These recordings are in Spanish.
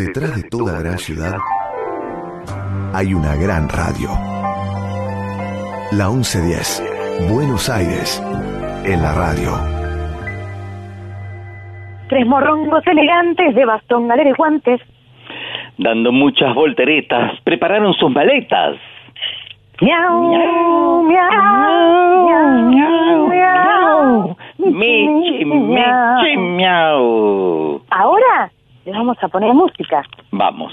Detrás de toda gran ciudad hay una gran radio. La 1110, Buenos Aires, en la radio. Tres morrongos elegantes de bastón, galera y guantes. Dando muchas volteretas, prepararon sus maletas. Miau, miau, miau, miau, miau. Michi, michi, miau. Ahora le vamos a poner música. Vamos.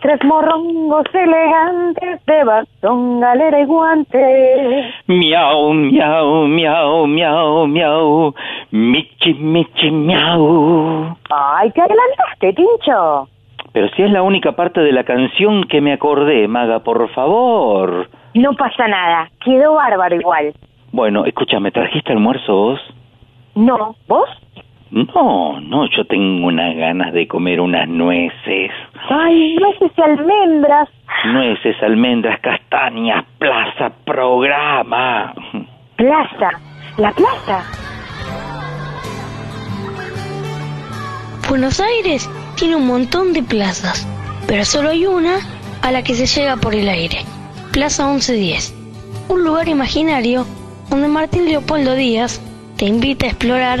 Tres morrongos elegantes de bastón, galera y guantes. Miau, miau, miau, miau, miau. Michi, michi, miau. Ay, te adelantaste, Tincho. Pero si es la única parte de la canción que me acordé, Maga, por favor. No pasa nada, quedó bárbaro igual. Bueno, escúchame, ¿trajiste almuerzo vos? No, ¿vos? No, no, yo tengo unas ganas de comer unas nueces. Ay, nueces y almendras. Nueces, almendras, castañas, plaza, programa. Plaza, la plaza. Buenos Aires tiene un montón de plazas, pero solo hay una a la que se llega por el aire. Plaza 1110. Un lugar imaginario donde Martín Leopoldo Díaz te invita a explorar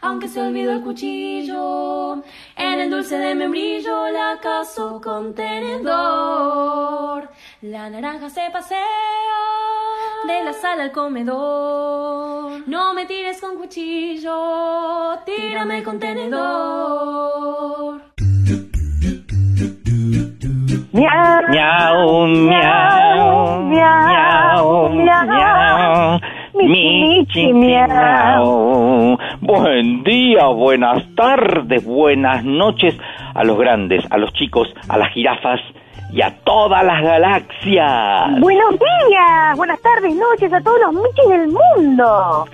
Aunque se olvidó el cuchillo, en el dulce de membrillo la caso con tenedor. La naranja se pasea de la sala al comedor. No me tires con cuchillo, tírame con tenedor. Miau, Miau, miau, miau, miau. Michi, miau. Buen día, buenas tardes, buenas noches a los grandes, a los chicos, a las jirafas y a todas las galaxias. Buenos días, buenas tardes, noches a todos los michis del mundo.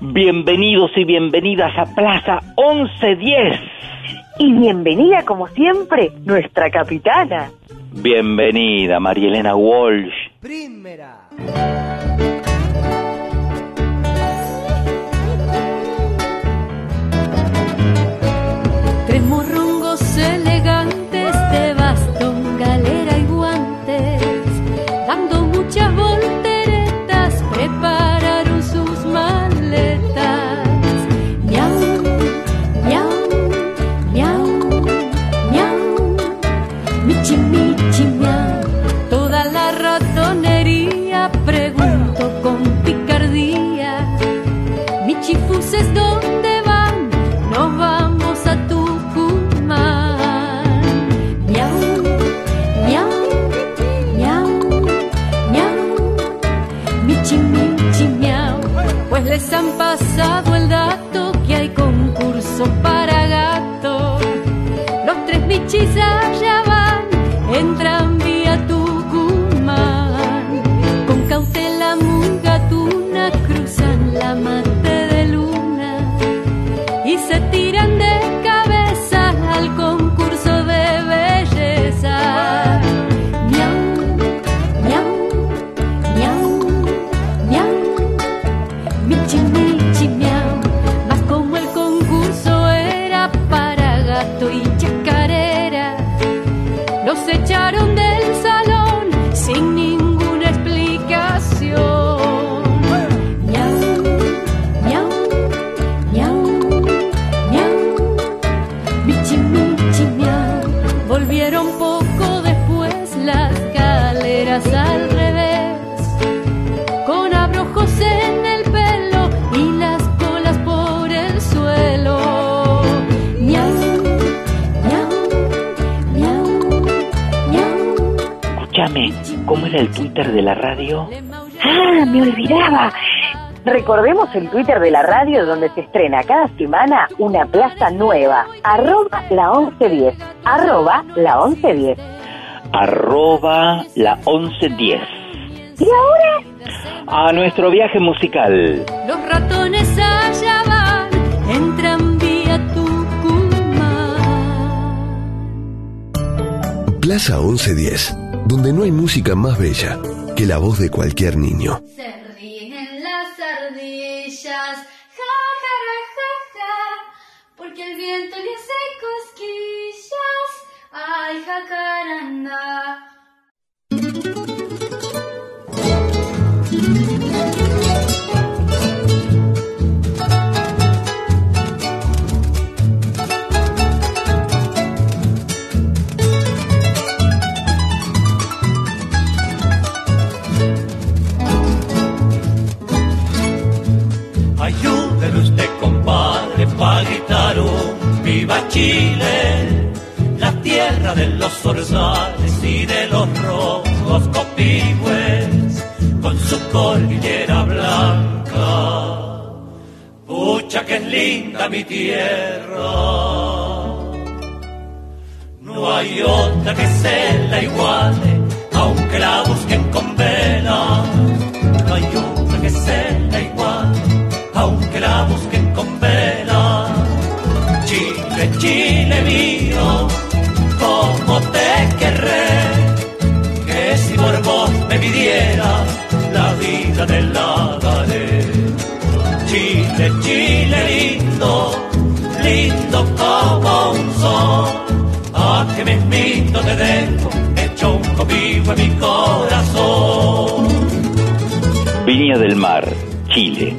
Bienvenidos y bienvenidas a Plaza 1110. Y bienvenida, como siempre, nuestra capitana. Bienvenida, Marielena Walsh. Tres tres ¿cómo era el Twitter de la radio? Ah, me olvidaba. Recordemos el Twitter de la radio donde se estrena cada semana una plaza nueva. Arroba la 1110. Arroba la 1110. arroba la 1110. ¿Y ahora? A nuestro viaje musical. Los ratones allá van en tranvía Tucumán. Plaza 1110, donde no hay música más bella que la voz de cualquier niño. Se ríen las ardillas, ja, ja, ja, ja, porque el viento le hace cosquillas. Ay, jacaranda. Viva Chile, la tierra de los zorzales y de los rojos copigües, con su cordillera blanca. Pucha que es linda mi tierra. No hay otra que se la iguale, aunque la busquen con vela. No hay otra que se la iguale, aunque la busquen con vela. Chile, mío, como te querré, que si por vos me pidiera, la vida te la daré. Chile, Chile lindo, lindo como un sol, a que mismito te dejo, hecho un cobijo en mi corazón. Viña del Mar, Chile.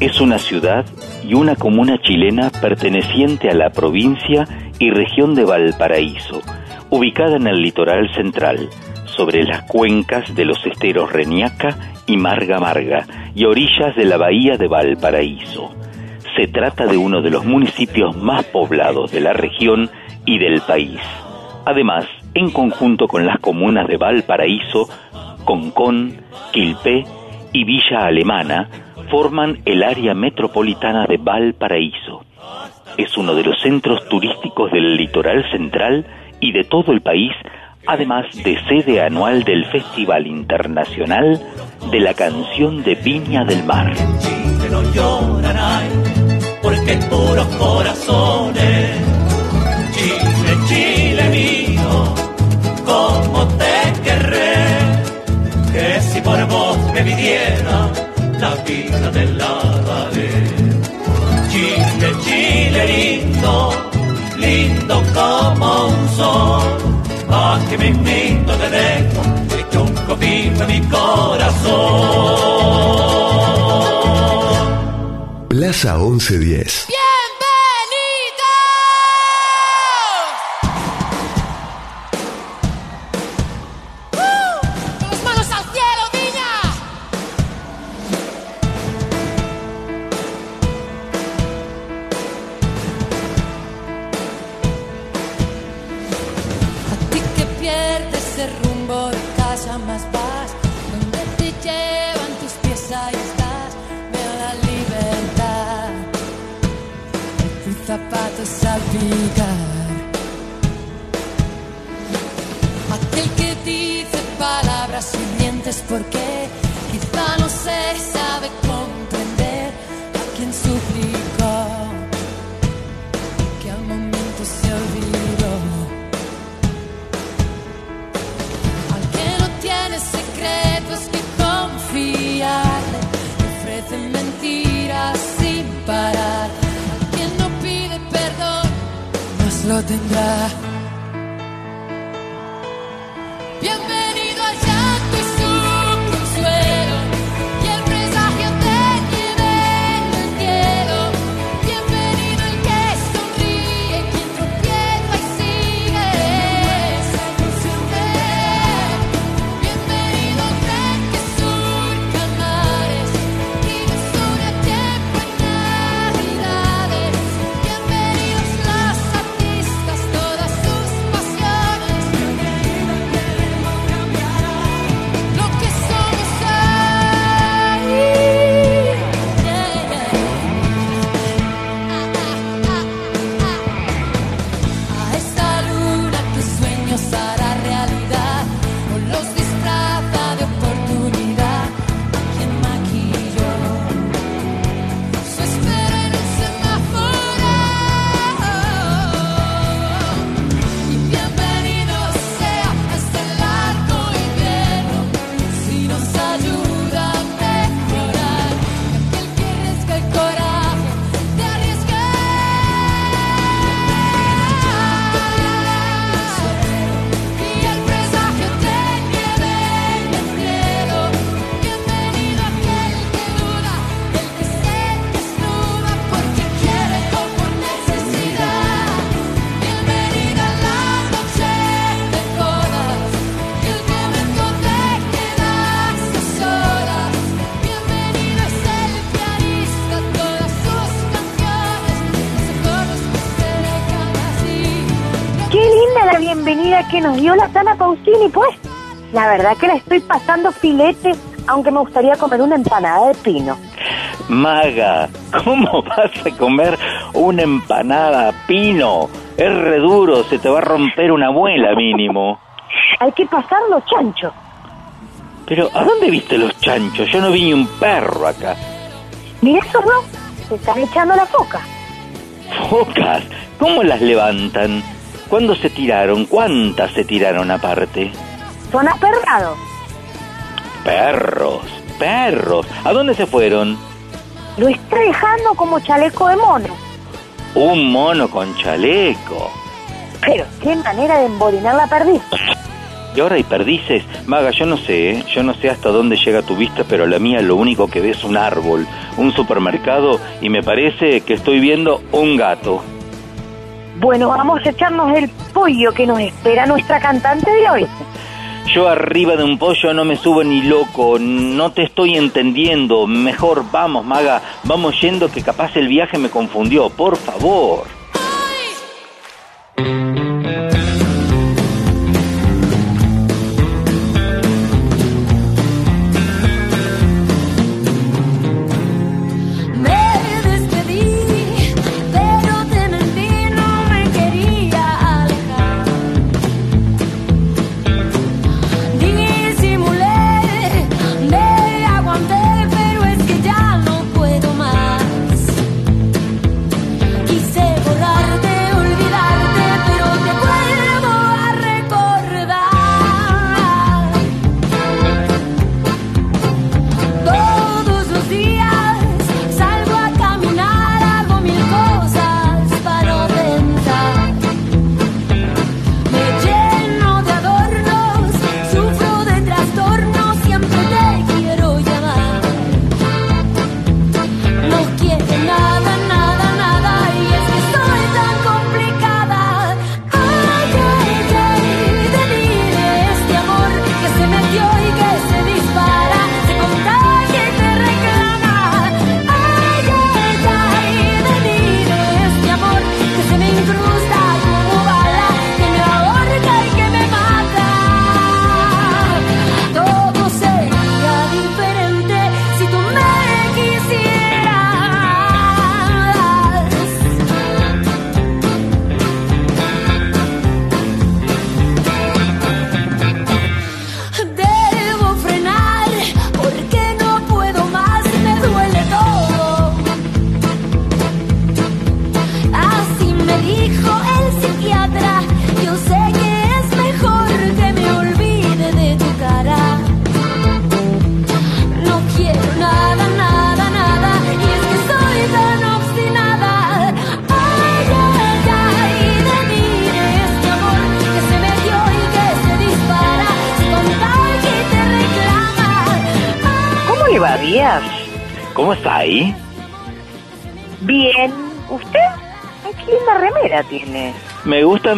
Es una ciudad y una comuna chilena perteneciente a la provincia y región de Valparaíso, ubicada en el litoral central, sobre las cuencas de los esteros Reñaca y Marga Marga y orillas de la bahía de Valparaíso. Se trata de uno de los municipios más poblados de la región y del país. Además, en conjunto con las comunas de Valparaíso, Concón, Quilpé y Villa Alemana, forman el área metropolitana de Valparaíso. Es uno de los centros turísticos del litoral central y de todo el país, además de sede anual del Festival Internacional de la Canción de Viña del Mar. Lindo como un sol, a que me invito te dejo, hecho un cobijo en mi corazón. Plaza 1110. Que nos dio la Tana Pausini, pues. La verdad que la estoy pasando filete, aunque me gustaría comer una empanada de pino. Maga, ¿cómo vas a comer una empanada pino? Es re duro, se te va a romper una muela mínimo. Hay que pasar los chanchos. Pero, ¿a dónde viste los chanchos? Yo no vi ni un perro acá. Mira eso, ¿no? Se están echando la foca. ¿Focas? ¿Cómo las levantan? ¿Cuándo se tiraron? ¿Cuántas se tiraron aparte? Son aperrados. Perros, perros. ¿A dónde se fueron? Lo está dejando como chaleco de mono. Un mono con chaleco. Pero qué manera de embolinar la perdiz. Y ahora hay perdices. Maga, yo no sé, ¿eh? yo no sé hasta dónde llega tu vista, pero la mía lo único que ve es un árbol, un supermercado y me parece que estoy viendo un gato. Bueno, vamos a echarnos el pollo que nos espera nuestra cantante de hoy. Yo arriba de un pollo no me subo ni loco, no te estoy entendiendo. Mejor vamos, Maga, vamos yendo que capaz el viaje me confundió, por favor.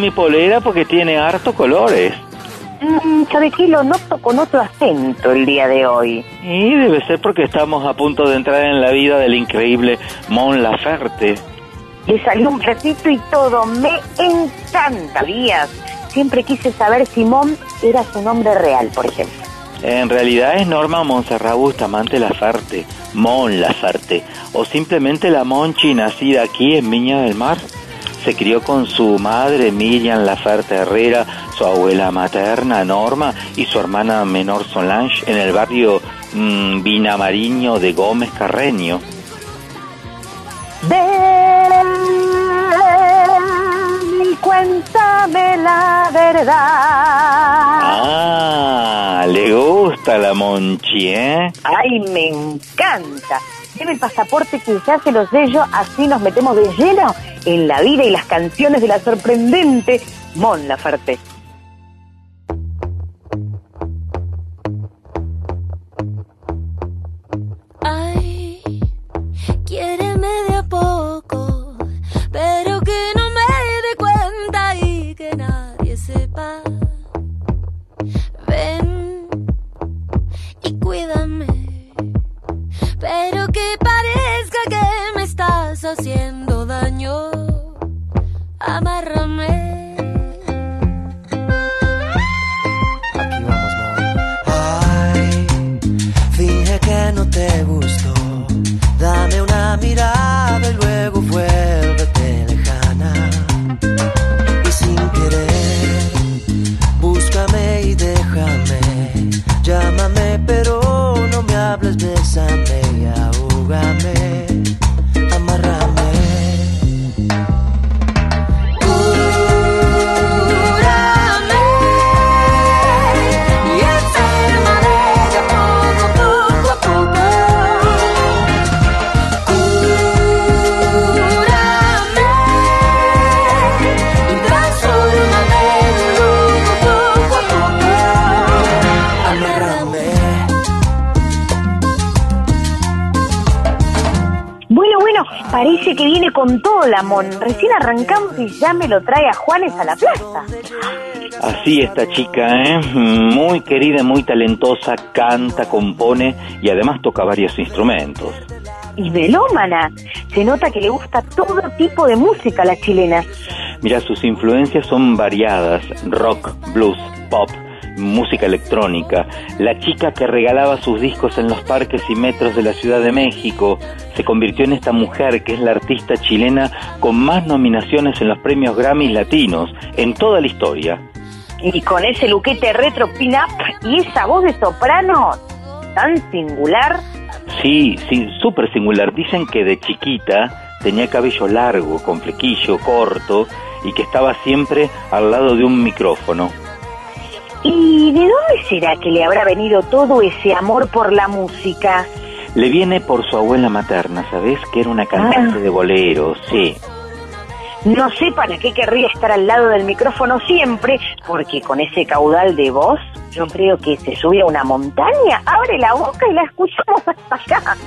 Mi polera porque tiene harto colores. Mm, ¿Sabe qué? Lo noto con otro acento el día de hoy. Y debe ser porque estamos a punto de entrar en la vida del increíble Mon Laferte. Le salió un ratito y todo. Me encanta, Díaz. Siempre quise saber si Mom era su nombre real, por ejemplo. En realidad es Norma Montserrat Bustamante Laferte, Mon Laferte, o simplemente la Monchi nacida aquí en Viña del Mar. Se crió con su madre Miriam Laferte Herrera, su abuela materna Norma y su hermana menor Solange en el barrio mm, Vinamariño de Gómez Carreño. Ven y cuéntame la verdad. Ah, le gusta la Monchi, ¿eh? Ay, me encanta. Deme el pasaporte que ya se lo sello, así nos metemos de lleno en la vida y las canciones de la sorprendente Mon Laferte. Ya me lo trae a Juanes a la plaza. Así esta chica, ¿eh? Muy querida, muy talentosa, canta, compone y además toca varios instrumentos. Y melómana. Se nota que le gusta todo tipo de música a la chilena. Mira, sus influencias son variadas, rock, blues, pop, música electrónica. La chica que regalaba sus discos en los parques y metros de la Ciudad de México se convirtió en esta mujer que es la artista chilena con más nominaciones en los premios Grammy latinos en toda la historia. Y con ese luquete retro pin-up y esa voz de soprano tan singular. Sí, sí, súper singular. Dicen que de chiquita tenía cabello largo, con flequillo, corto, y que estaba siempre al lado de un micrófono. ¿Y de dónde será que le habrá venido todo ese amor por la música? Le viene por su abuela materna, ¿sabes? Que era una cantante Ah. de boleros, sí. No sé para qué querría estar al lado del micrófono siempre, porque con ese caudal de voz, yo creo que se sube a una montaña, abre la boca y la escuchamos hasta acá.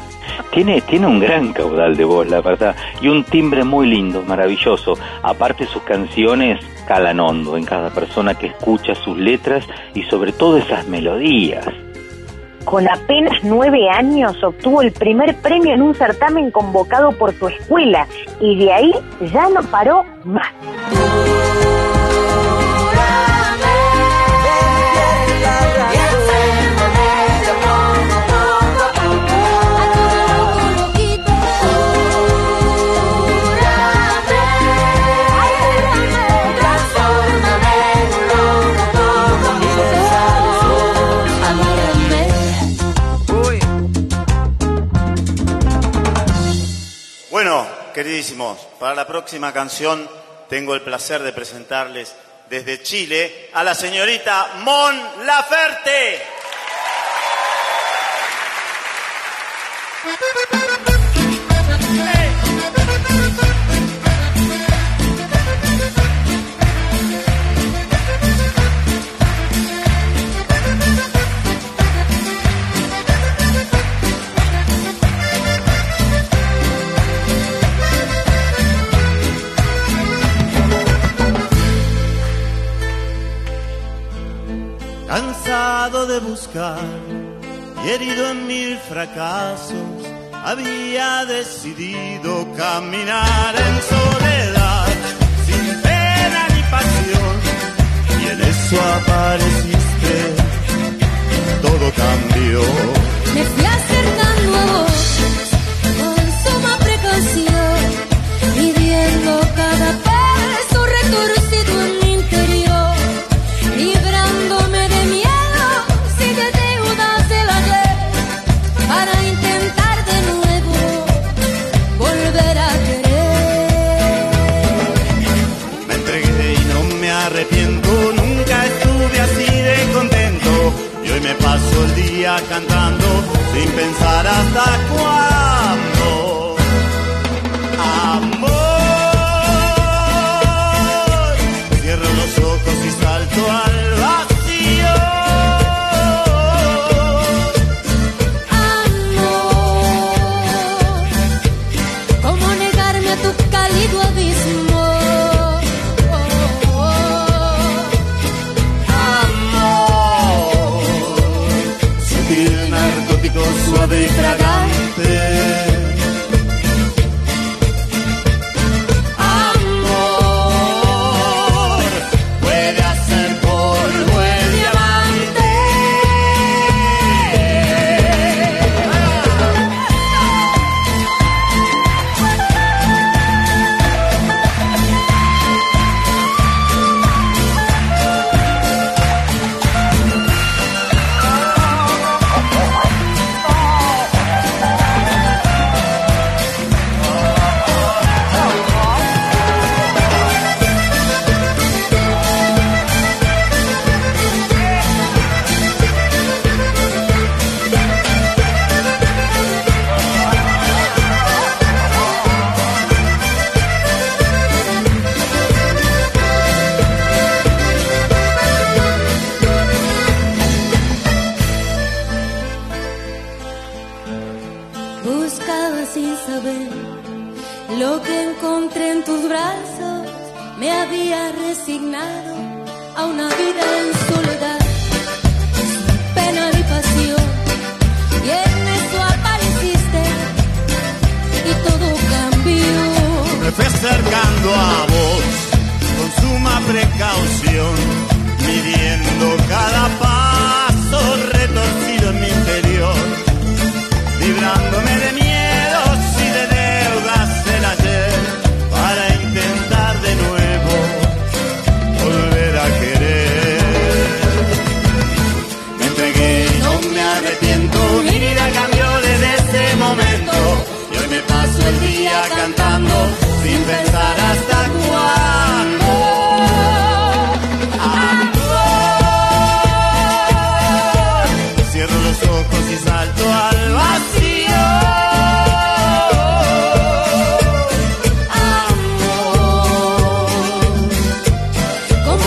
Tiene, tiene un gran caudal de voz, la verdad, y un timbre muy lindo, maravilloso. Aparte sus canciones calan hondo en cada persona que escucha sus letras y sobre todo esas melodías. Con apenas nueve años obtuvo el primer premio en un certamen convocado por tu escuela y de ahí ya no paró más. Queridísimos, para la próxima canción tengo el placer de presentarles desde Chile a la señorita Mon Laferte. Y herido en mil fracasos, había decidido caminar en soledad, sin pena ni pasión. Y en eso apareciste, todo cambió. Me fui acercando a vos con suma precaución, midiendo cada paso me paso el día cantando sin pensar hasta cuándo.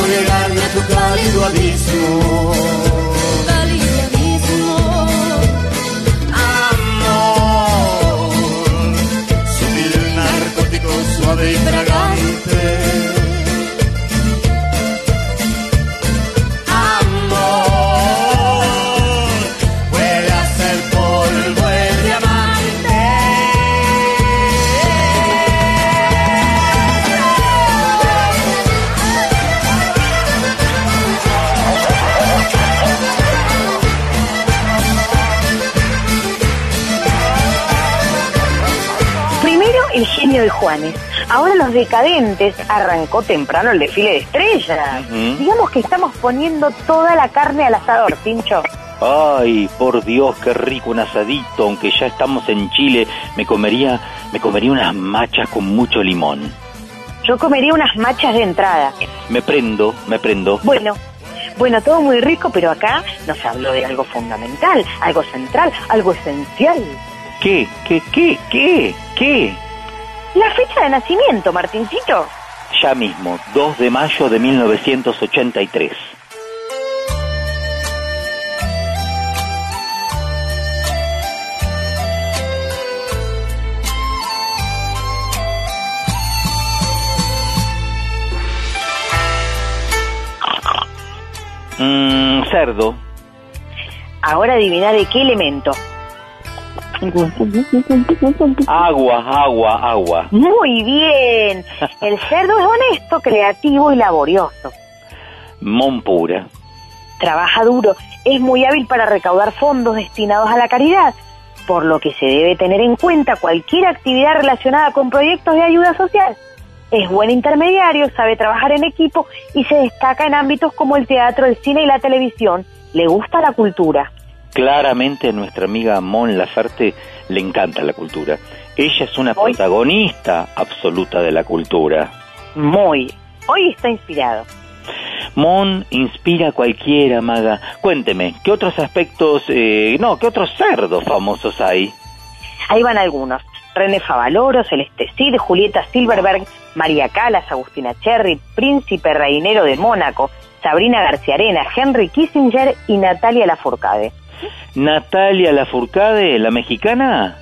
¿Cómo negarme a tu cálido abismo? Cálido abismo. amor, sutil narcótico suave y fragante. Juanes. Ahora los decadentes arrancó temprano el desfile de estrellas. Digamos que estamos poniendo toda la carne al asador, Pincho. Ay, por Dios, qué rico un asadito, aunque ya estamos en Chile, me comería, me comería unas machas con mucho limón. Yo comería unas machas de entrada. Me prendo, me prendo. Bueno, bueno, todo muy rico, pero acá nos habló de algo fundamental, algo central, algo esencial. ¿Qué? ¿Qué? ¿Qué? ¿Qué? ¿Qué? La fecha de nacimiento, Martincito. Ya mismo, 2 de mayo de 1983. Mm, cerdo. Ahora adivina de qué elemento. Agua, agua, agua. Muy bien. El cerdo es honesto, creativo y laborioso. Monpura. Trabaja duro, es muy hábil para recaudar fondos destinados a la caridad, por lo que se debe tener en cuenta cualquier actividad relacionada con proyectos de ayuda social. Es buen intermediario, sabe trabajar en equipo y se destaca en ámbitos como el teatro, el cine y la televisión. Le gusta la cultura. Claramente a nuestra amiga Mon Laferte le encanta la cultura. Ella es una Hoy- protagonista absoluta de la cultura. Muy. Hoy está inspirado. Mon inspira a cualquiera, maga. Cuénteme, ¿qué otros aspectos, eh, no, qué otros cerdos famosos hay? Ahí van algunos. René Favaloro, Celeste Cid, Julieta Silverberg, María Calas, Agustina Cherry, Príncipe Reinero de Mónaco, Sabrina García Arena, Henry Kissinger y Natalia Lafourcade. Natalia Lafourcade, la mexicana.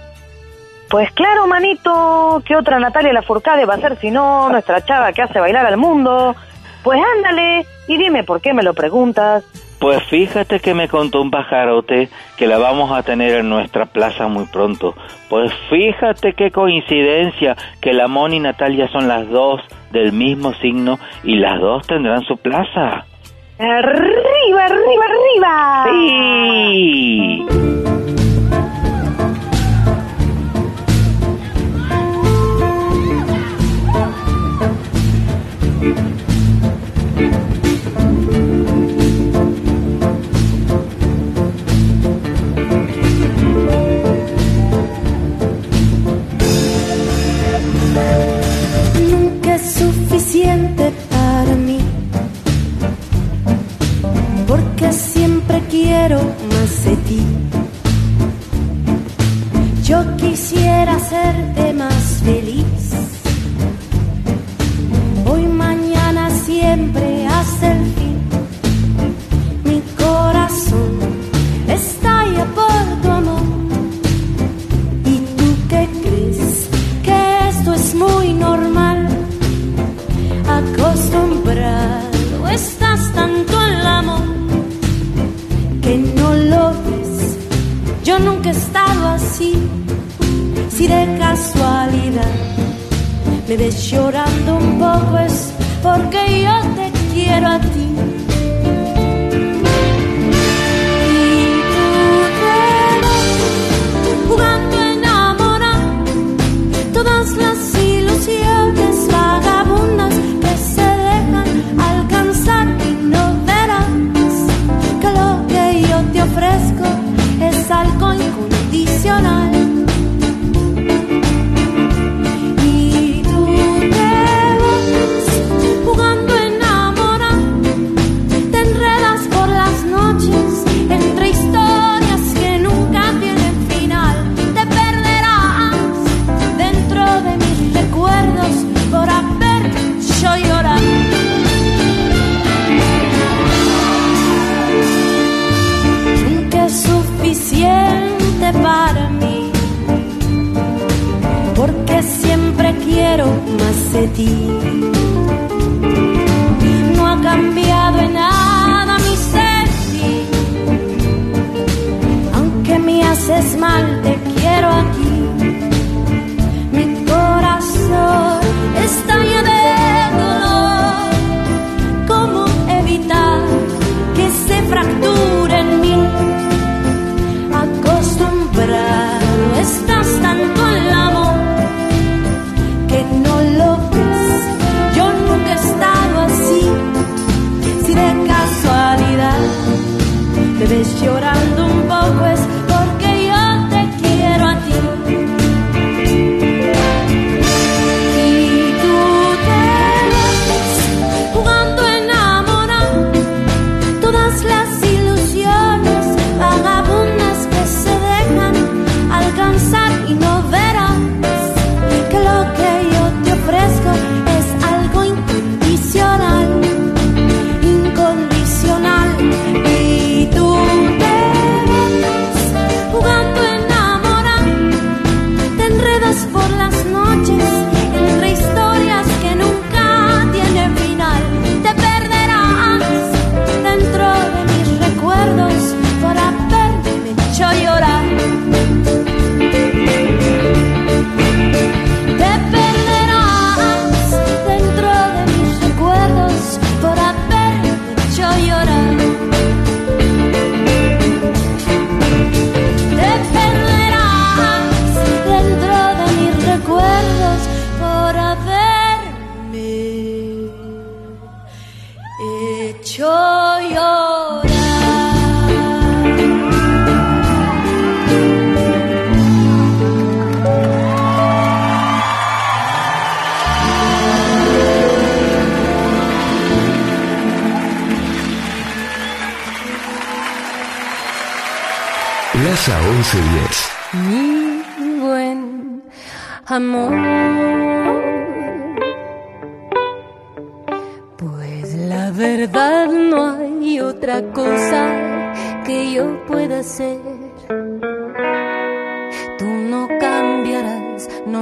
Pues claro, manito, ¿qué otra Natalia Lafourcade va a ser si no nuestra chava que hace bailar al mundo? Pues ándale, y dime por qué me lo preguntas. Pues fíjate que me contó un pajarote que la vamos a tener en nuestra plaza muy pronto. Pues fíjate qué coincidencia que la Mon y Natalia son las dos del mismo signo y las dos tendrán su plaza. ¡Arriba, arriba, arriba! Sí. Nunca es suficiente para mí, quiero más de ti. Yo quisiera hacerte más feliz. Hoy, mañana, siempre hasta el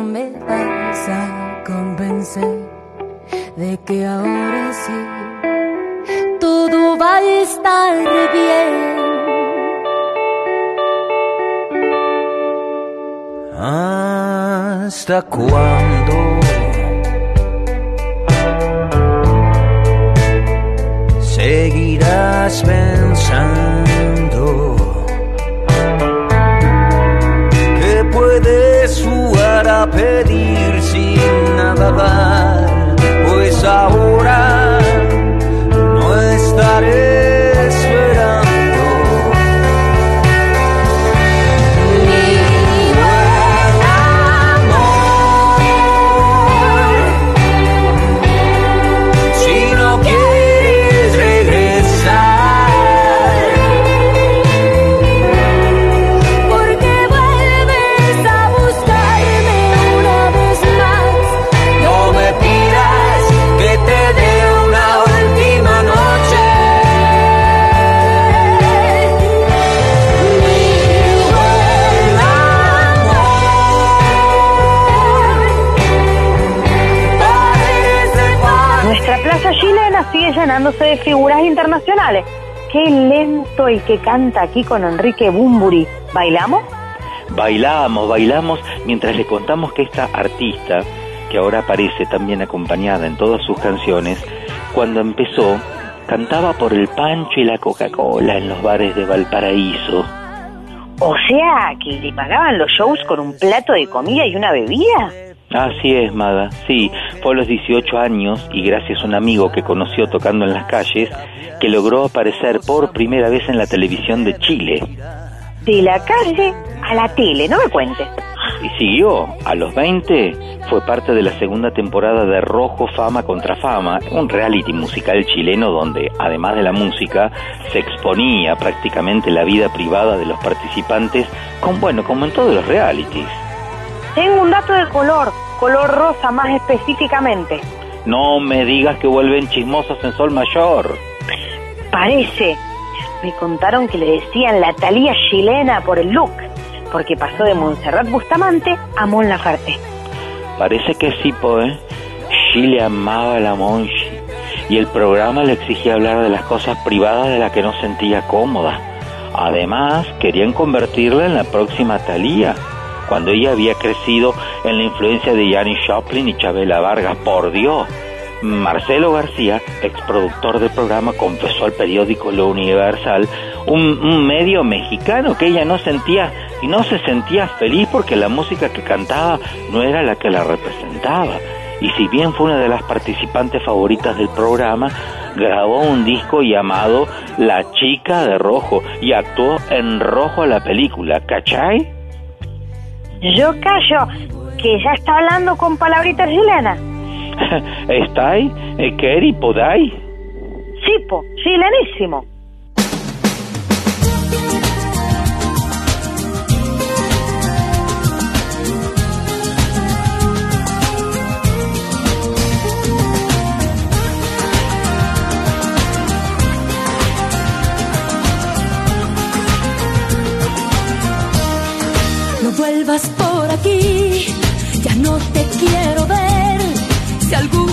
me vas a convencer de que ahora sí todo va a estar bien. ¿Hasta cuándo? Seguirás pensando. De jugar a pedir sin nada dar, pues ahora no estaré. llenándose de figuras internacionales. Qué lento el que canta aquí con Enrique Bumburi. ¿Bailamos? Bailamos, bailamos mientras le contamos que esta artista, que ahora aparece también acompañada en todas sus canciones, cuando empezó cantaba por el pancho y la Coca-Cola en los bares de Valparaíso. O sea, que le pagaban los shows con un plato de comida y una bebida. Así es, Mada. Sí, fue a los 18 años y gracias a un amigo que conoció tocando en las calles que logró aparecer por primera vez en la televisión de Chile. De la calle a la tele, no me cuentes. Y siguió. A los 20 fue parte de la segunda temporada de Rojo Fama contra Fama, un reality musical chileno donde, además de la música, se exponía prácticamente la vida privada de los participantes, con, bueno, como en todos los realities. Tengo un dato de color, color rosa más específicamente. No me digas que vuelven chismosos en Sol Mayor. Parece. Me contaron que le decían la Talía chilena por el look, porque pasó de Montserrat Bustamante a Mon Laferte. Parece que sí, po, ¿eh? Chile amaba a la Monchi y el programa le exigía hablar de las cosas privadas de las que no sentía cómoda. Además, querían convertirla en la próxima Talía, cuando ella había crecido en la influencia de Janis Joplin y Chabela Vargas. Por Dios, Marcelo García, exproductor del programa, confesó al periódico Lo Universal, un, un, medio mexicano, que ella no sentía y no se sentía feliz porque la música que cantaba no era la que la representaba. Y si bien fue una de las participantes favoritas del programa, grabó un disco llamado La Chica de Rojo y actuó en rojo la película, ¿cachai? Yo callo, que ya está hablando con palabritas chilenas. ¿Estáis? ¿Queri? ¿Podáis? Sí, po, chilenísimo. Vuelvas por aquí, ya no te quiero ver. Si alguna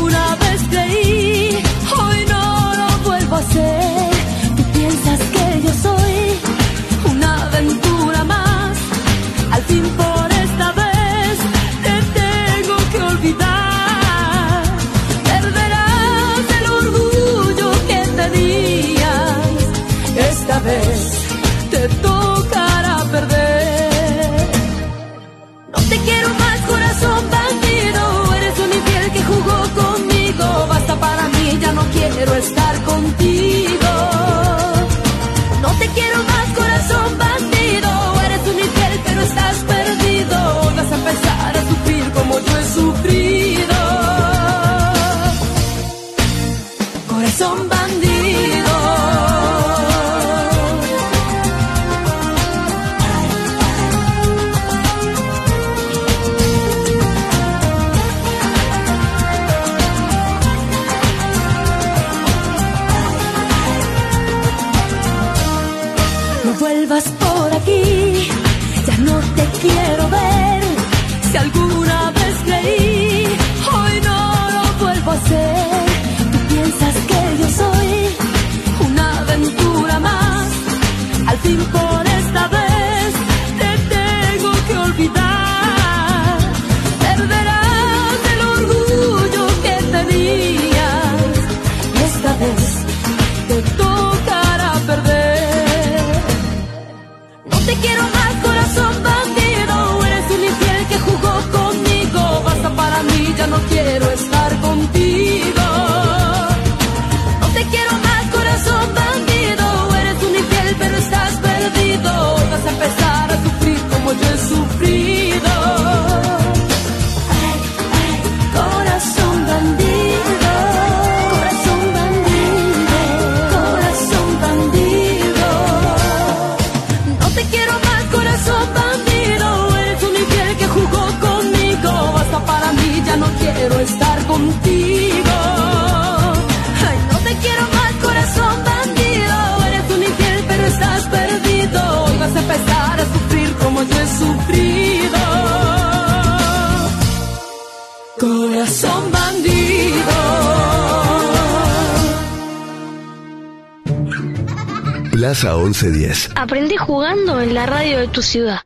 Aprendí jugando en la radio de tu ciudad.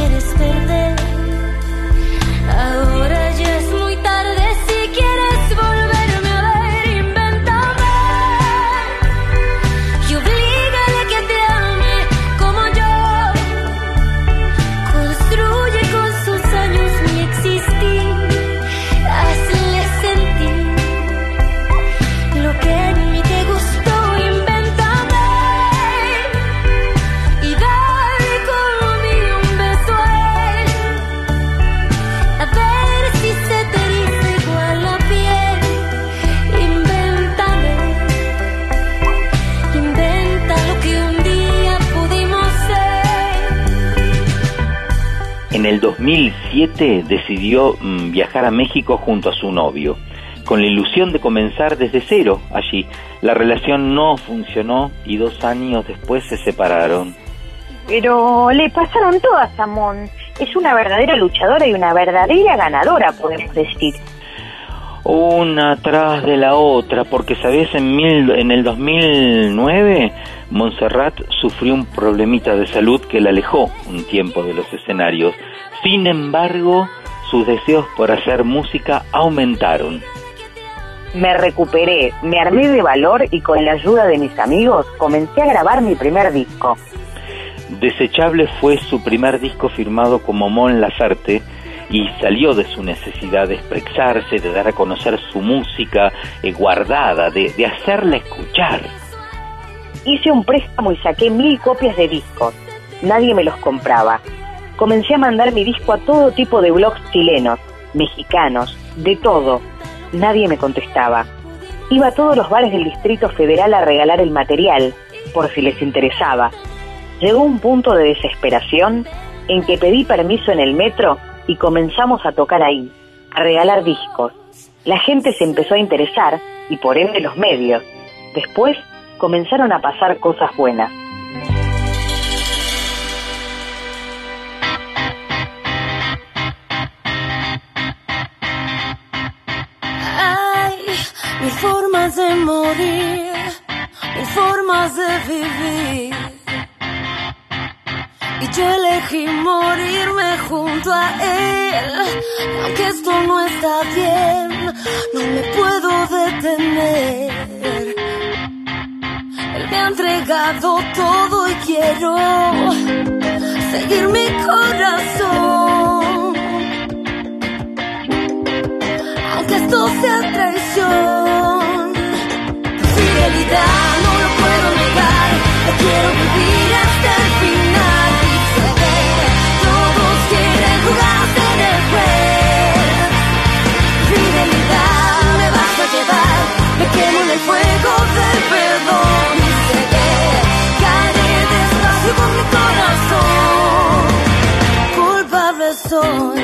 Quieres perder. 2007 decidió mm, viajar a México junto a su novio, con la ilusión de comenzar desde cero allí. La relación no funcionó y dos años después se separaron. Pero le pasaron todas a Mon. Es una verdadera luchadora y una verdadera ganadora, podemos decir. Una tras de la otra, porque sabes, en, mil, en el 2009 Montserrat sufrió un problemita de salud que la alejó un tiempo de los escenarios. Sin embargo, sus deseos por hacer música aumentaron. Me recuperé, me armé de valor y con la ayuda de mis amigos comencé a grabar mi primer disco. Desechable fue su primer disco firmado como Mon Laferte y salió de su necesidad de expresarse, de dar a conocer su música eh, guardada, de, de hacerla escuchar. Hice un préstamo y saqué mil copias de discos. Nadie me los compraba. Comencé a mandar mi disco a todo tipo de blogs chilenos, mexicanos, de todo. Nadie me contestaba. Iba a todos los bares del Distrito Federal a regalar el material, por si les interesaba. Llegó un punto de desesperación en que pedí permiso en el metro y comenzamos a tocar ahí, a regalar discos. La gente se empezó a interesar y por ende los medios. Después comenzaron a pasar cosas buenas. Mil formas de morir, mil formas de vivir. Y yo elegí morirme junto a él. Aunque esto no está bien, no me puedo detener. Él me ha entregado todo y quiero seguir mi corazón. Aunque esto sea traición, fidelidad no lo puedo negar. Yo quiero Culpable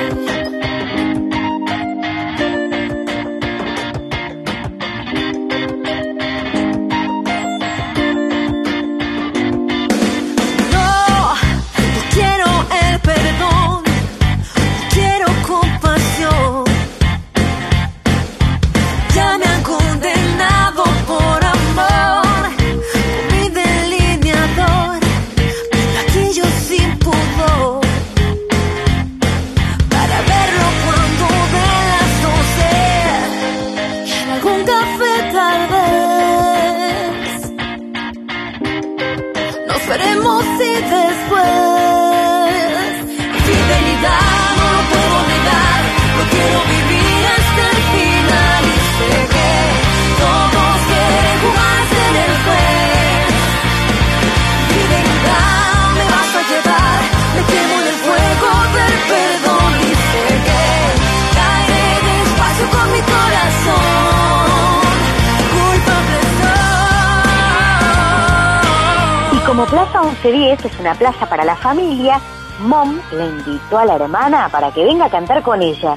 Plaza 1110 es una plaza para la familia, Mom le invitó a la hermana para que venga a cantar con ella.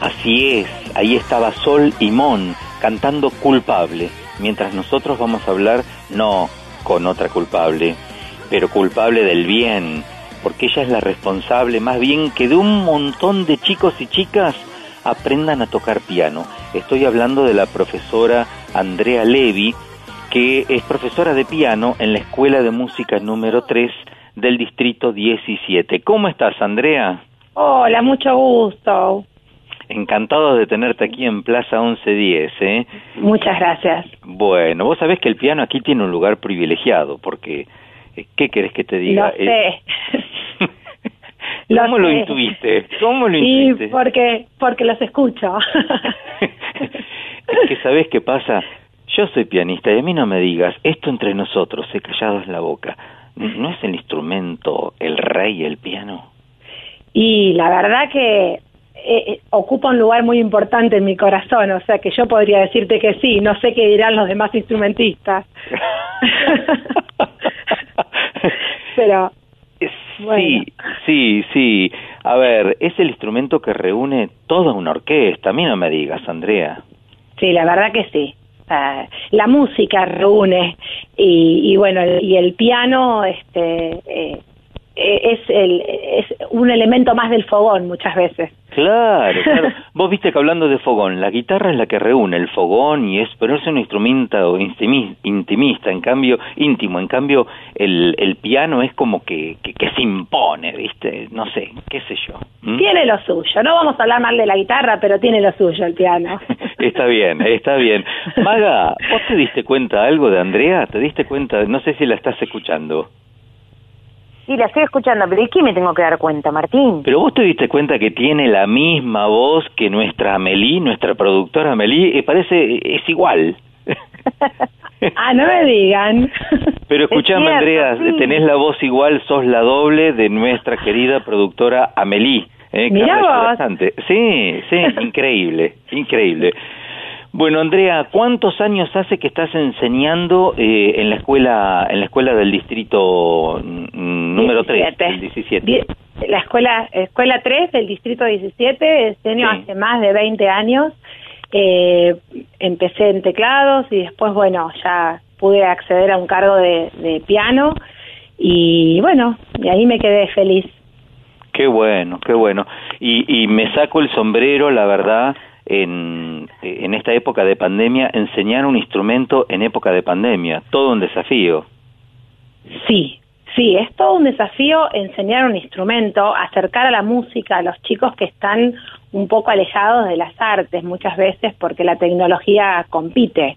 Así es, ahí estaba Sol y Mon cantando culpable, mientras nosotros vamos a hablar no con otra culpable, pero culpable del bien, porque ella es la responsable más bien que de un montón de chicos y chicas aprendan a tocar piano. Estoy hablando de la profesora Andrea Levi, que es profesora de piano en la Escuela de Música número 3 del Distrito 17. ¿Cómo estás, Andrea? Hola, mucho gusto. Encantado de tenerte aquí en Plaza 1110, ¿eh? Muchas gracias. Bueno, vos sabés que el piano aquí tiene un lugar privilegiado, porque, eh, ¿qué querés que te diga? Lo sé. ¿Cómo lo, intuiste? ¿Cómo lo intuiste? porque, porque los escucho. Es que sabés qué pasa. Yo soy pianista y a mí no me digas, esto entre nosotros, he callado en la boca. ¿No es el instrumento el rey el piano? y la verdad que eh, eh, ocupa un lugar muy importante en mi corazón, o sea que yo podría decirte que sí, no sé qué dirán los demás instrumentistas. Pero Sí, sí, sí. A ver, es el instrumento que reúne toda una orquesta. A mí no me digas, Andrea. Sí, la verdad que sí. Ah, la música reúne y, y bueno, y el piano este, eh, eh, es, el, es un elemento más del fogón muchas veces. Claro, claro. Vos viste que hablando de fogón, la guitarra es la que reúne el fogón y es, pero es un instrumento intimi- intimista, en cambio, íntimo, en cambio, el, el piano es como que, que, que se impone, viste, no sé, qué sé yo. ¿Mm? Tiene lo suyo, no vamos a hablar mal de la guitarra, pero tiene lo suyo el piano. Está bien, está bien. Maga, ¿vos te diste cuenta algo de Andrea? ¿Te diste cuenta? No sé si la estás escuchando. Sí, la estoy escuchando, pero ¿de qué me tengo que dar cuenta, Martín? Pero vos te diste cuenta que tiene la misma voz que nuestra Amelie, nuestra productora Amelie, y parece, es igual. ah, no me digan. Pero escuchame, Andrea, sí. tenés la voz igual, sos la doble de nuestra querida productora Amelie. ¿eh? Mirá vos. Sí, sí, increíble, increíble. Bueno, Andrea, ¿cuántos años hace que estás enseñando eh, en la escuela en la escuela del distrito número 3, 17. el 17? Die- La escuela, escuela 3 del distrito 17, enseño Sí. hace más de 20 años. Eh, empecé en teclados y después, bueno, ya pude acceder a un cargo de, de piano y bueno, y ahí me quedé feliz. Qué bueno, qué bueno. Y, y me saco el sombrero, la verdad, en, en esta época de pandemia, enseñar un instrumento en época de pandemia, todo un desafío. Sí, sí, es todo un desafío enseñar un instrumento, acercar a la música a los chicos que están un poco alejados de las artes muchas veces porque la tecnología compite.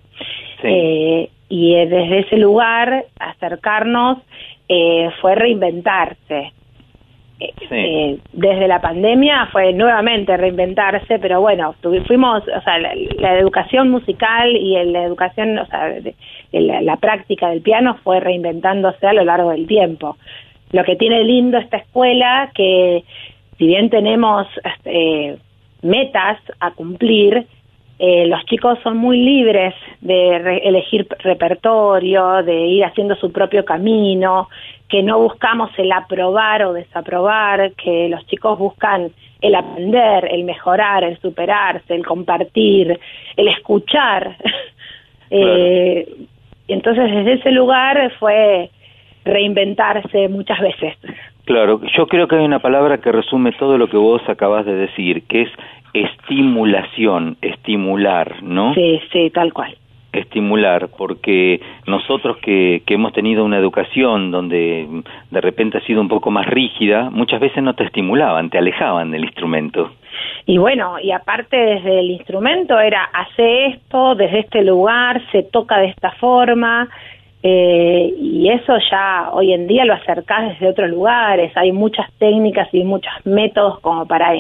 Eh, y desde ese lugar acercarnos eh, fue reinventarse. Eh, eh, desde la pandemia fue nuevamente reinventarse, pero bueno, fuimos, o sea, la, la educación musical y la educación, o sea, de- la, la práctica del piano fue reinventándose a lo largo del tiempo. Lo que tiene lindo esta escuela, que si bien tenemos este, metas a cumplir, eh, los chicos son muy libres de re- elegir repertorio, de ir haciendo su propio camino, que no buscamos el aprobar o desaprobar, que los chicos buscan el aprender, el mejorar, el superarse, el compartir, el escuchar. Eh, entonces desde ese lugar fue reinventarse muchas veces. Claro, yo creo que hay una palabra que resume todo lo que vos acabas de decir, que es estimulación, estimular, ¿no? Sí, sí, tal cual. Estimular, porque nosotros que, que hemos tenido una educación donde de repente ha sido un poco más rígida, muchas veces no te estimulaban, te alejaban del instrumento. Y bueno, y aparte desde el instrumento era, hace esto, desde este lugar, se toca de esta forma, eh, y eso ya hoy en día lo acercás desde otros lugares, hay muchas técnicas y muchos métodos como para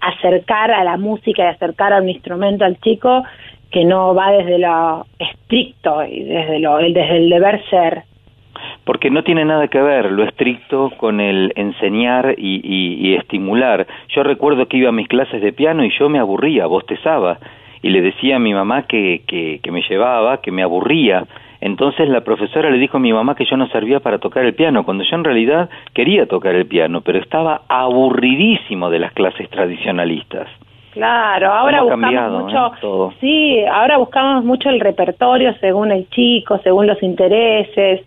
acercar a la música y acercar a un instrumento al chico que no va desde lo estricto y desde, lo, desde el deber ser. Porque no tiene nada que ver lo estricto con el enseñar y, y- estimular. Yo recuerdo que iba a mis clases de piano y yo me aburría, bostezaba, y le decía a mi mamá que, que, que me llevaba, que me aburría. Entonces la profesora le dijo a mi mamá que yo no servía para tocar el piano, cuando yo en realidad quería tocar el piano, pero estaba aburridísimo de las clases tradicionalistas. Claro, ahora ¿Cómo ha buscamos cambiado, mucho, eh, todo? sí, ahora buscamos mucho el repertorio según el chico, según los intereses,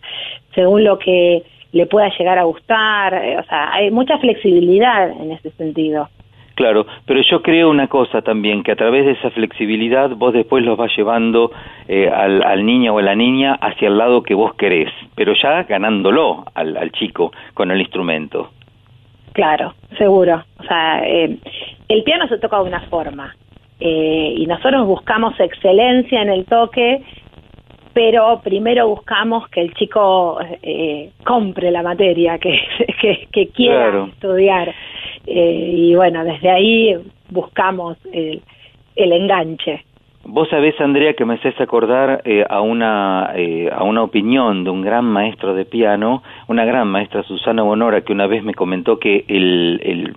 según lo que le pueda llegar a gustar, eh, o sea, hay mucha flexibilidad en ese sentido. Claro, pero yo creo una cosa también, que a través de esa flexibilidad vos después los vas llevando eh, al, al niño o a la niña hacia el lado que vos querés, pero ya ganándolo al, al chico con el instrumento. Claro, seguro. O sea, eh, el piano se toca de una forma eh, y nosotros buscamos excelencia en el toque, pero primero buscamos que el chico eh, compre la materia, que, que, que quiera Claro. estudiar. Eh, y bueno, desde ahí buscamos el, el enganche. Vos sabés, Andrea, que me haces acordar eh, a, una, eh, a una opinión de un gran maestro de piano, una gran maestra, Susana Bonora, que una vez me comentó que el, el,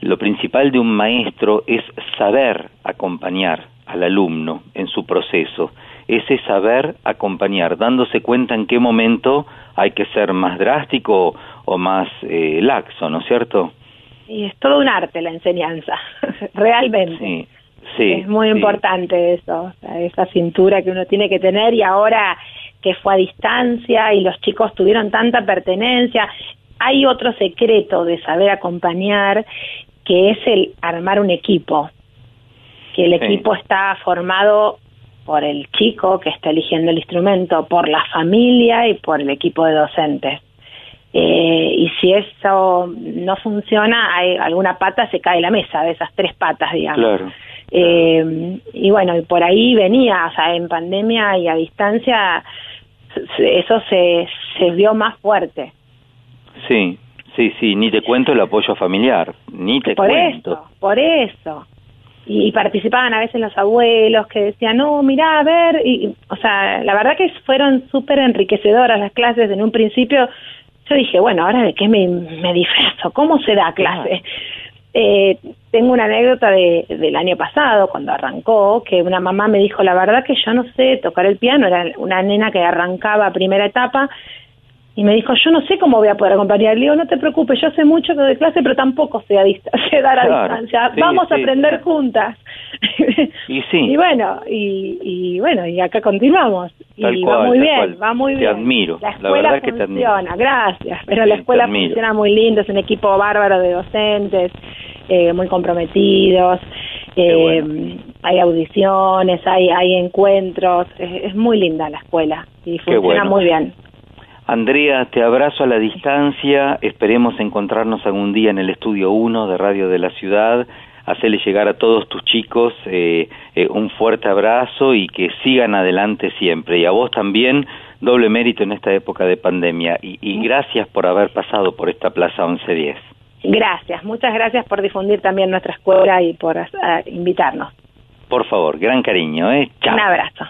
lo principal de un maestro es saber acompañar al alumno en su proceso, ese saber acompañar, dándose cuenta en qué momento hay que ser más drástico o más eh, laxo, ¿no es cierto? Y es todo un arte la enseñanza, realmente. Sí, sí. es muy sí. importante eso, esa cintura que uno tiene que tener y ahora que fue a distancia y los chicos tuvieron tanta pertenencia, hay otro secreto de saber acompañar que es el armar un equipo, que el Sí. equipo está formado por el chico que está eligiendo el instrumento, por la familia y por el equipo de docentes. Eh, y si eso no funciona, hay alguna pata se cae la mesa, de esas tres patas, digamos. Claro. Eh, y bueno, y por ahí venía, o sea, en pandemia y a distancia, eso se, se vio más fuerte. Sí, sí, sí, ni te cuento el apoyo familiar, ni te por cuento. eso, por eso. Y, y participaban a veces los abuelos que decían, no, mirá, a ver, y, o sea, la verdad que fueron súper enriquecedoras las clases en un principio. Yo dije, bueno, ahora de qué me, me disfrazo, ¿cómo se da clase? Eh, tengo una anécdota de, del año pasado, cuando arrancó, que una mamá me dijo, la verdad que yo no sé tocar el piano, era una nena que arrancaba primera etapa, y me dijo, yo no sé cómo voy a poder acompañar. Le digo, no te preocupes, yo sé mucho de clase, pero tampoco sé, a dista- sé dar a Claro, distancia. sí, Vamos a aprender juntas. Y sí, Y bueno, y, y bueno, y acá continuamos. Tal y cual, va muy bien, cual. va muy Te bien. admiro, La la escuela verdad que te admiro. gracias. Pero Sí, la te escuela funciona muy lindo, es un equipo bárbaro de docentes, eh, muy comprometidos. eh, Hay audiciones, hay, hay encuentros, es, es muy linda la escuela y funciona bueno. muy bien. Andrea, te abrazo a la distancia, esperemos encontrarnos algún día en el estudio 1 de Radio de la Ciudad, hacerle llegar a todos tus chicos eh, eh, un fuerte abrazo y que sigan adelante siempre. Y a vos también, doble mérito en esta época de pandemia. Y, y gracias por haber pasado por esta Plaza 1110. Gracias, muchas gracias por difundir también nuestra escuela y por ah, invitarnos. Por favor, gran cariño, ¿eh? Chao. Un abrazo.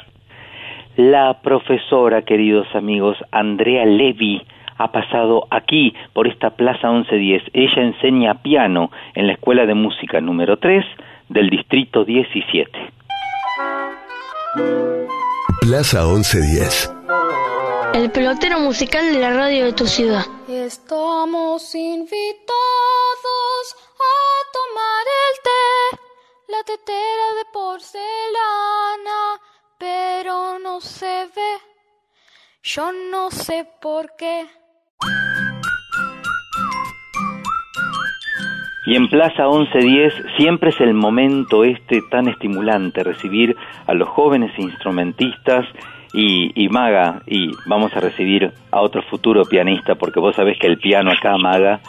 La profesora, queridos amigos, Andrea Levi, ha pasado aquí por esta Plaza 1110. Ella enseña piano en la Escuela de Música número 3 del Distrito 17. Plaza 1110. El pelotero musical de la radio de tu ciudad. Estamos invitados a tomar el té, la tetera de porcelana, pero no se ve. Yo no sé por qué. Y en Plaza 1110 siempre es el momento este tan estimulante, recibir a los jóvenes instrumentistas y, y Maga, y vamos a recibir a otro futuro pianista, porque vos sabés que el piano acá, Maga,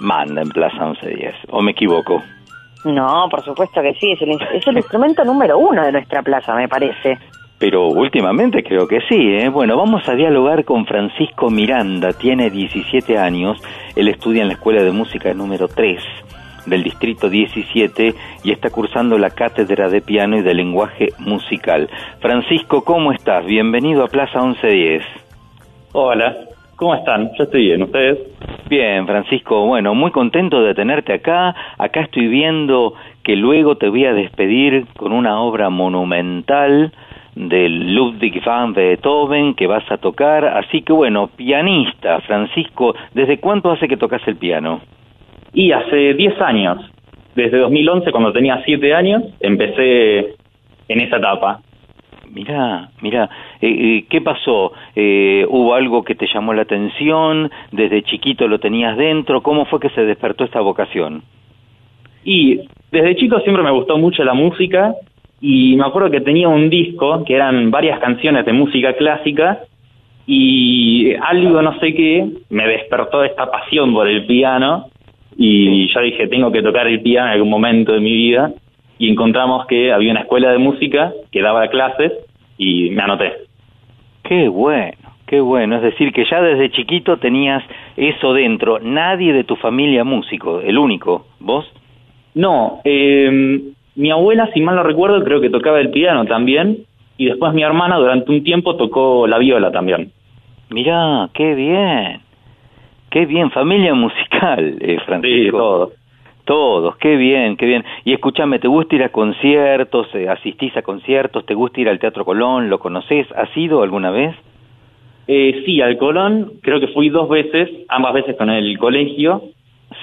manda en Plaza 1110. ¿O me equivoco? No, por supuesto que sí, es el, es el instrumento número uno de nuestra plaza, me parece. Pero últimamente creo que sí, ¿eh? Bueno, vamos a dialogar con Francisco Miranda, tiene 17 años, él estudia en la Escuela de Música número 3 del Distrito 17 y está cursando la cátedra de piano y de lenguaje musical. Francisco, ¿cómo estás? Bienvenido a Plaza 1110. Hola, ¿cómo están? Yo estoy bien, ¿ustedes? Bien, Francisco, bueno, muy contento de tenerte acá. Acá estoy viendo que luego te voy a despedir con una obra monumental del Ludwig van Beethoven que vas a tocar, así que bueno, pianista, Francisco, ¿desde cuánto hace que tocas el piano? Y hace 10 años, desde 2011 cuando tenía 7 años, empecé en esa etapa. Mirá, mirá, eh, eh, ¿qué pasó? Eh, ¿Hubo algo que te llamó la atención? ¿Desde chiquito lo tenías dentro? ¿Cómo fue que se despertó esta vocación? Y desde chico siempre me gustó mucho la música y me acuerdo que tenía un disco que eran varias canciones de música clásica y algo no sé qué me despertó esta pasión por el piano y yo dije tengo que tocar el piano en algún momento de mi vida y encontramos que había una escuela de música que daba clases y me anoté. Qué bueno, qué bueno. Es decir, que ya desde chiquito tenías eso dentro. Nadie de tu familia músico, el único, ¿vos? No, eh, mi abuela, si mal no recuerdo, creo que tocaba el piano también y después mi hermana durante un tiempo tocó la viola también. Mirá, qué bien. Qué bien, familia musical, eh, Francisco. Sí, todos. Todos, qué bien, qué bien. Y escúchame, ¿te gusta ir a conciertos? Eh, ¿Asistís a conciertos? ¿Te gusta ir al Teatro Colón? ¿Lo conoces? ¿Has ido alguna vez? Eh, sí, al Colón creo que fui dos veces, ambas veces con el colegio.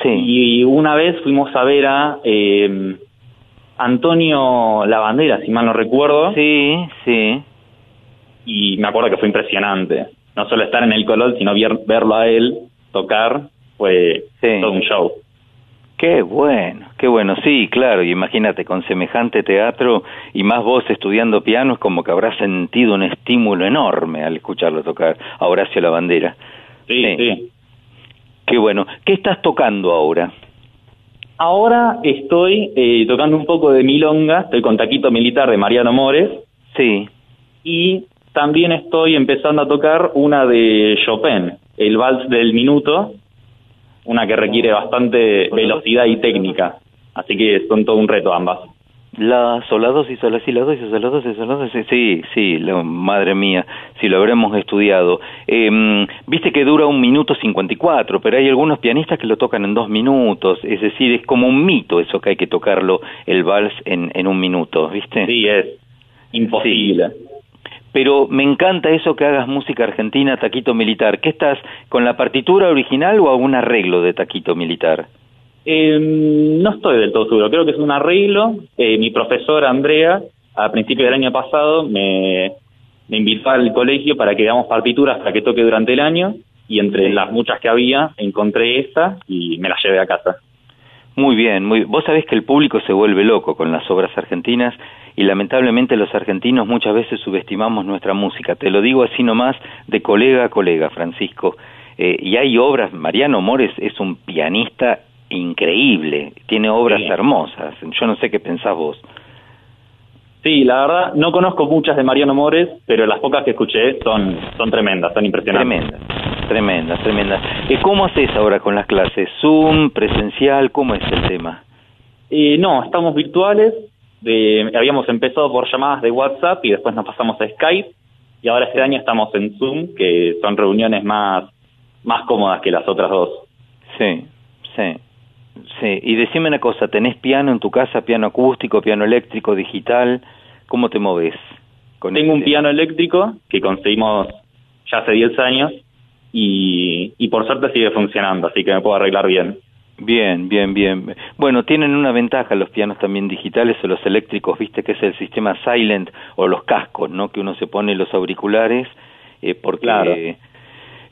Sí. Y una vez fuimos a ver a eh, Antonio Lavandera, si mal no recuerdo. Sí, sí. Y me acuerdo que fue impresionante. No solo estar en el Colón, sino ver- verlo a él tocar, fue todo un show. Qué bueno, qué bueno, sí, claro, y imagínate, con semejante teatro y más vos estudiando piano, es como que habrás sentido un estímulo enorme al escucharlo tocar a Horacio La Bandera. Sí, sí. Qué bueno. ¿Qué estás tocando ahora? Ahora estoy eh, tocando un poco de milonga, estoy con Taquito Militar de Mariano Mores. Sí. Y también estoy empezando a tocar una de Chopin, el vals del minuto, una que requiere bastante velocidad y técnica. Así que son todo un reto ambas. La sola dos y sola si la dos y sola dos y sola dos y- sí, sí, madre mía, si lo habremos estudiado. Em, Viste que dura un minuto cincuenta y cuatro, pero hay algunos pianistas que lo tocan en dos minutos, es decir, es como un mito eso que hay que tocarlo el vals en, en un minuto, ¿viste? Sí, es imposible. Pero me encanta eso que hagas música argentina, Taquito Militar. ¿Qué estás, con la partitura original o algún arreglo de Taquito Militar? Eh, no estoy del todo seguro, creo que es un arreglo. Eh, mi profesora Andrea, a principios del año pasado, me, me invitó al colegio para que veamos partituras para que toque durante el año y entre las muchas que había encontré esta y me la llevé a casa. Muy bien, muy Vos sabés que el público se vuelve loco con las obras argentinas y lamentablemente los argentinos muchas veces subestimamos nuestra música. Te lo digo así nomás de colega a colega, Francisco. Eh, y hay obras, Mariano Mores es un pianista increíble, tiene obras hermosas. Yo no sé qué pensás vos. Sí, la verdad, no conozco muchas de Mariano Mores, pero las pocas que escuché son, son tremendas, son impresionantes. Tremendas, tremendas, tremendas. ¿Y cómo haces ahora con las clases? ¿Zoom, presencial? ¿Cómo es el tema? Eh, no, estamos virtuales. De, habíamos empezado por llamadas de WhatsApp y después nos pasamos a Skype. Y ahora este año estamos en Zoom, que son reuniones más, más cómodas que las otras dos. Sí, sí, sí. Y decime una cosa, ¿tenés piano en tu casa, piano acústico, piano eléctrico, digital? ¿Cómo te moves? Con Tengo un este- piano eléctrico que conseguimos ya hace 10 años y, y por suerte sigue funcionando, así que me puedo arreglar bien. Bien, bien, bien. Bueno, tienen una ventaja los pianos también digitales o los eléctricos, viste que es el sistema silent o los cascos, ¿no? Que uno se pone los auriculares eh, porque Claro.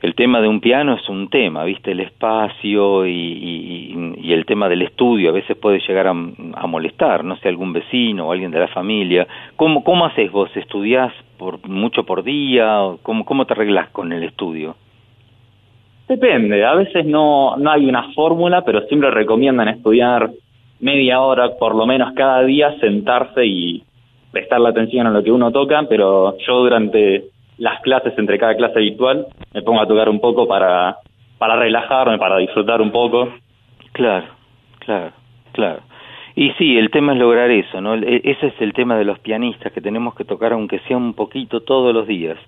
El tema de un piano es un tema, viste el espacio y, y- el tema del estudio a veces puede llegar a, molestar, no sé, algún vecino o alguien de la familia. ¿Cómo, cómo haces vos? ¿Estudiás por, mucho por día? ¿O ¿Cómo, ¿Cómo te arreglás con el estudio? Depende, a veces no, no hay una fórmula, pero siempre recomiendan estudiar media hora por lo menos cada día, sentarse y prestar la atención a lo que uno toca, pero yo durante las clases, entre cada clase virtual, me pongo a tocar un poco para, para relajarme, para disfrutar un poco. Claro, claro, claro. Y sí, el tema es lograr eso, ¿no? E- Ese es el tema de los pianistas, que tenemos que tocar aunque sea un poquito todos los días.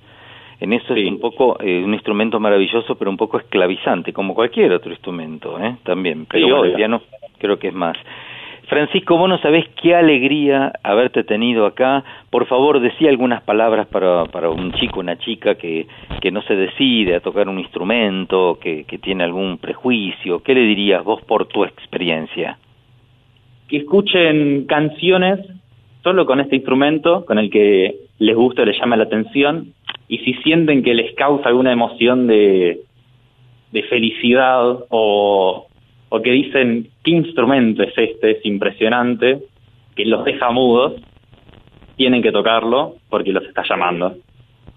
En eso es un poco eh, un instrumento maravilloso, pero un poco esclavizante, como cualquier otro instrumento, ¿eh? También. Pero Sí, bueno, el piano creo que es más. Francisco, vos no sabés qué alegría haberte tenido acá. Por favor, decía algunas palabras para, un chico, una chica que, no se decide a tocar un instrumento, que, que tiene algún prejuicio. ¿Qué le dirías vos por tu experiencia? Que escuchen canciones solo con este instrumento, con el que les gusta o les llama la atención, y si sienten que les causa alguna emoción de, de felicidad o, o que dicen, ¿qué instrumento es este? Es impresionante, que los deja mudos, tienen que tocarlo porque los está llamando.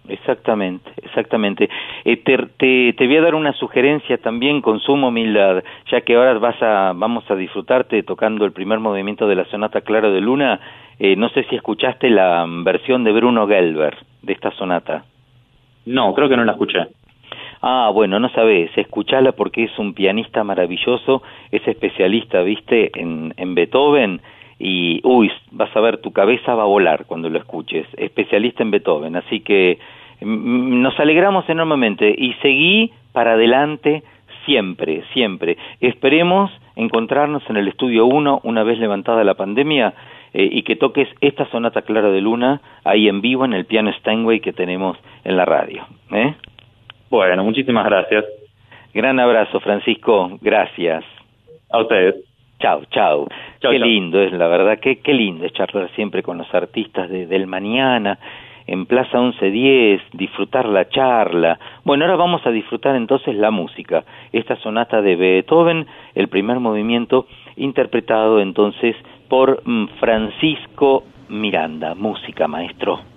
Exactamente, exactamente. Eh, te, te, te, voy a dar una sugerencia también con suma humildad, ya que ahora vas a, vamos a disfrutarte tocando el primer movimiento de la sonata Claro de Luna. Eh, no sé si escuchaste la versión de Bruno Gelber de esta sonata. No, creo que no la escuché. Ah, bueno, no sabes, escuchala porque es un pianista maravilloso, es especialista, viste, en, en Beethoven y, uy, vas a ver, tu cabeza va a volar cuando lo escuches, especialista en Beethoven, así que mm, nos alegramos enormemente y seguí para adelante siempre, siempre. Esperemos encontrarnos en el estudio 1 una vez levantada la pandemia eh, y que toques esta sonata clara de luna ahí en vivo en el piano Steinway que tenemos en la radio. ¿eh? Bueno, muchísimas gracias. Gran abrazo, Francisco. Gracias. A ustedes. Chao, chao. Qué lindo es, la verdad, qué, qué lindo es charlar siempre con los artistas de, del mañana, en Plaza 1110, disfrutar la charla. Bueno, ahora vamos a disfrutar entonces la música. Esta sonata de Beethoven, el primer movimiento, interpretado entonces por mm, Francisco Miranda. Música, maestro.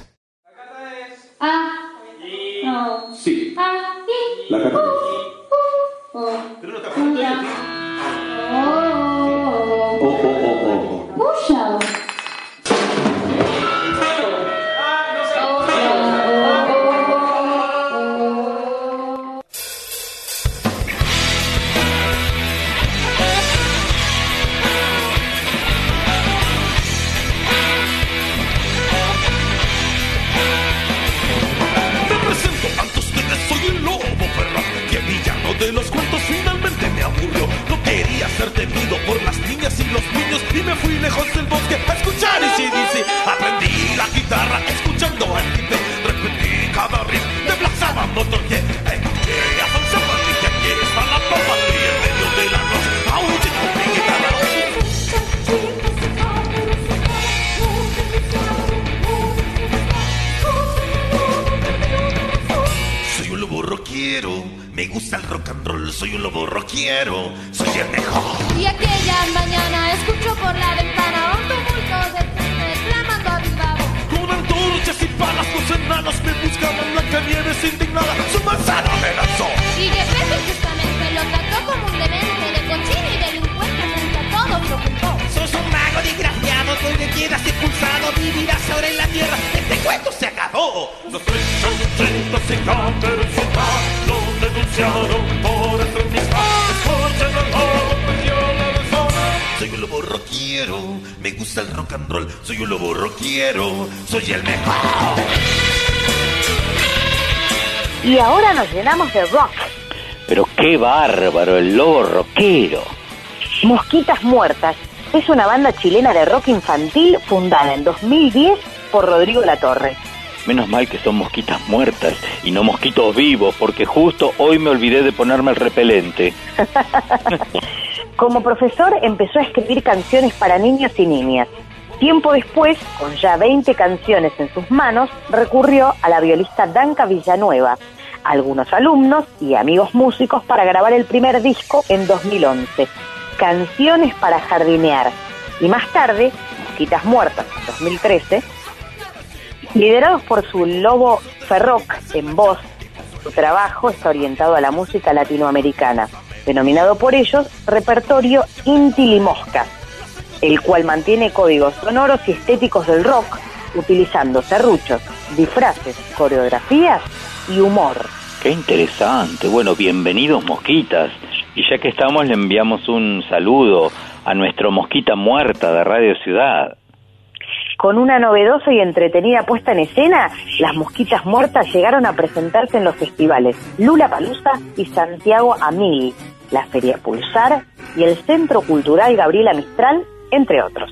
Muertas es una banda chilena de rock infantil fundada en 2010 por Rodrigo Latorre. Menos mal que son mosquitas muertas y no mosquitos vivos, porque justo hoy me olvidé de ponerme el repelente. Como profesor empezó a escribir canciones para niños y niñas. Tiempo después, con ya 20 canciones en sus manos, recurrió a la violista Danca Villanueva, algunos alumnos y amigos músicos para grabar el primer disco en 2011, Canciones para jardinear, y más tarde, Mosquitas Muertas en 2013, liderados por su lobo Ferroc en voz, su trabajo está orientado a la música latinoamericana, denominado por ellos Repertorio Inti Limosca, el cual mantiene códigos sonoros y estéticos del rock, utilizando serruchos, disfraces, coreografías y humor. Qué interesante. Bueno, bienvenidos mosquitas. Y ya que estamos, le enviamos un saludo a nuestro mosquita muerta de Radio Ciudad. Con una novedosa y entretenida puesta en escena, las mosquitas muertas llegaron a presentarse en los festivales Lula Palusa y Santiago Amil, la Feria Pulsar y el Centro Cultural Gabriela Mistral, entre otros.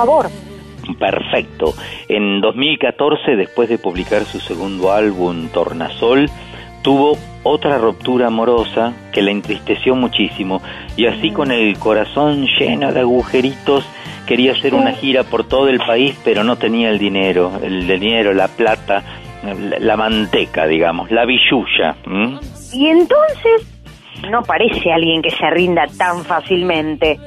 Favor. Perfecto. En 2014, después de publicar su segundo álbum, Tornasol, tuvo otra ruptura amorosa que la entristeció muchísimo y así con el corazón lleno de agujeritos quería hacer una gira por todo el país pero no tenía el dinero, el dinero, la plata, la, la manteca, digamos, la billulla. Y entonces no parece alguien que se rinda tan fácilmente.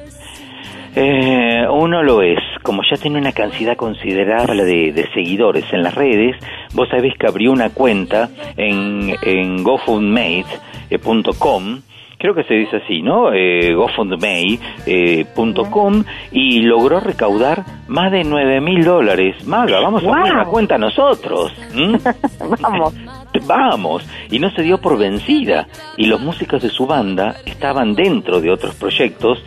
Eh, uno lo es, como ya tiene una cantidad considerable de, de seguidores en las redes, vos sabés que abrió una cuenta en, en GoFundMate.com, creo que se dice así, ¿no? Eh, GoFundMe.com y logró recaudar más de 9 mil dólares. Maga, vamos a abrir una cuenta nosotros. Vamos. Vamos, y no se dio por vencida, y los músicos de su banda estaban dentro de otros proyectos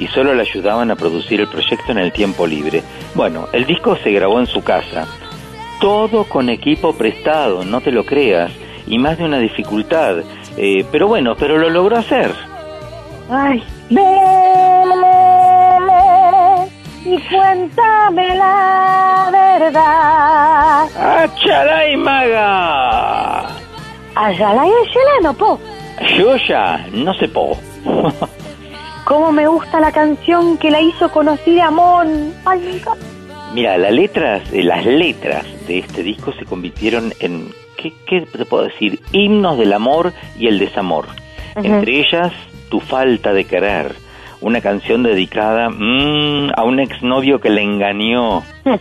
y solo le ayudaban a producir el proyecto en el tiempo libre. Bueno, el disco se grabó en su casa, todo con equipo prestado, no te lo creas, y más de una dificultad, eh, pero bueno, pero lo logró hacer. Ay, ve y cuéntame la verdad. ¡Achalay, maga! Ayala y Ayala no po. Yo ya, no sé po. Cómo me gusta la canción que la hizo conocida Mon. Ay. Mira, las letras, eh, las letras de este disco se convirtieron en, ¿qué, qué te puedo decir? Himnos del amor y el desamor. Entre ellas, Tu falta de querer, una canción dedicada mm, a un exnovio que le engañó.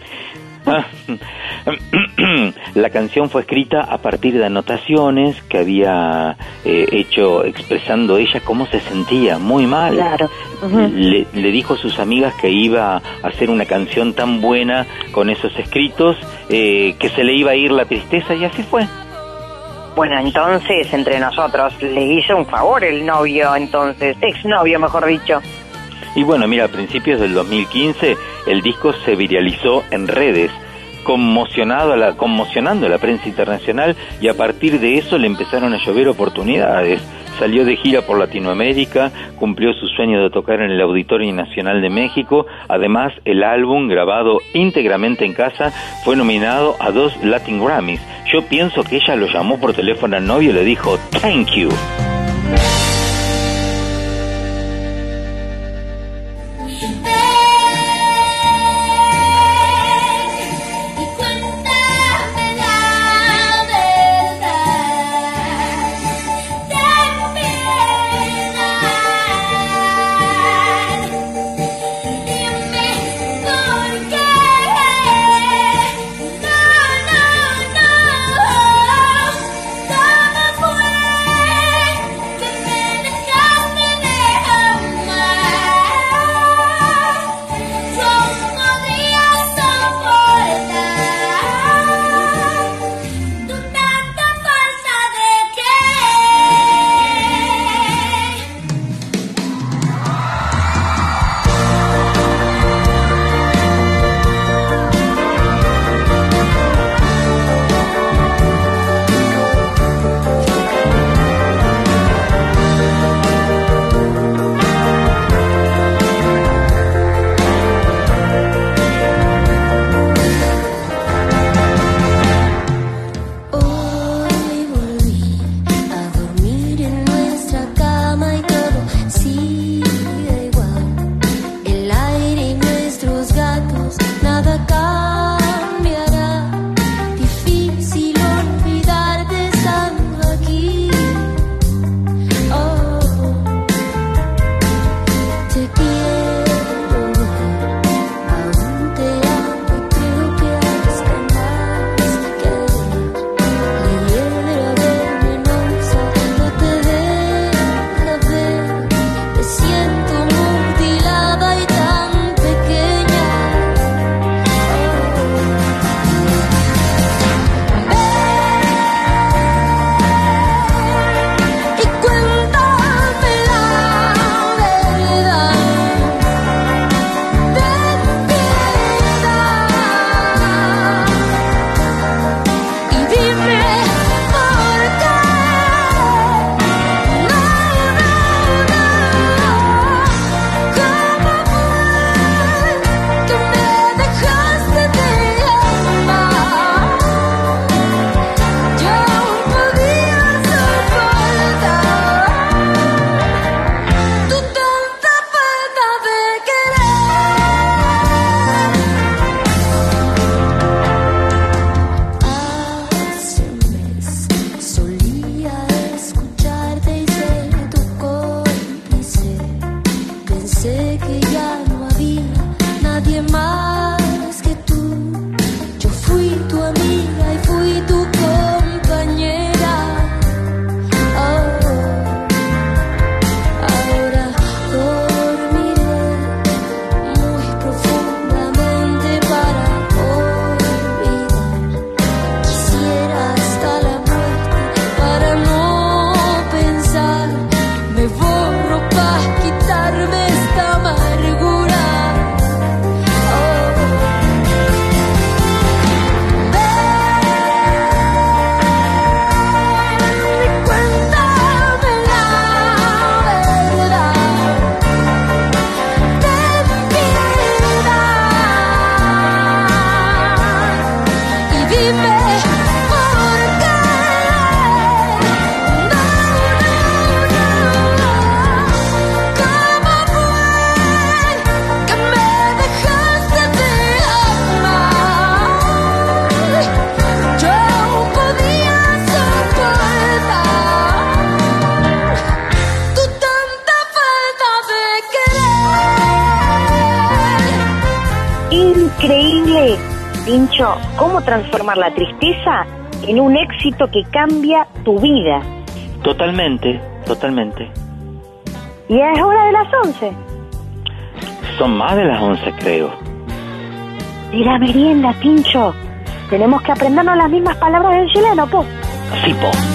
La canción fue escrita a partir de anotaciones que había eh, hecho expresando ella cómo se sentía, muy mal. Claro. Le, le dijo a sus amigas que iba a hacer una canción tan buena con esos escritos eh, que se le iba a ir la tristeza y así fue. Bueno, entonces, entre nosotros, le hizo un favor el novio, entonces, exnovio, mejor dicho. Y bueno, mira, a principios del 2015 el disco se viralizó en redes, conmocionando a la prensa internacional y a partir de eso le empezaron a llover oportunidades. Salió de gira por Latinoamérica, cumplió su sueño de tocar en el Auditorio Nacional de México. Además, el álbum, grabado íntegramente en casa, fue nominado a dos Latin Grammys. Yo pienso que ella lo llamó por teléfono al novio y le dijo, thank you. la tristeza en un éxito que cambia tu vida. Totalmente, totalmente. ¿Y es hora de las 11? Son más de las 11, creo. De la merienda, Pincho. Tenemos que aprendernos las mismas palabras del chileno, po. Sí, po.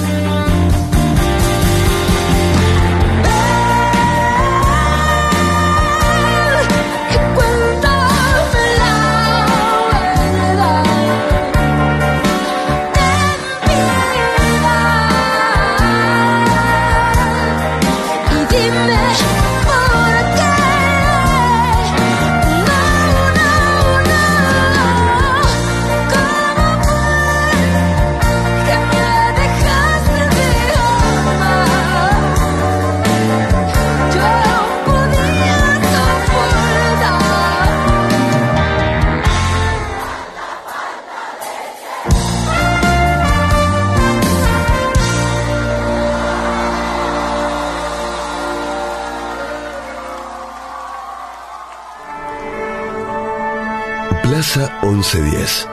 1310.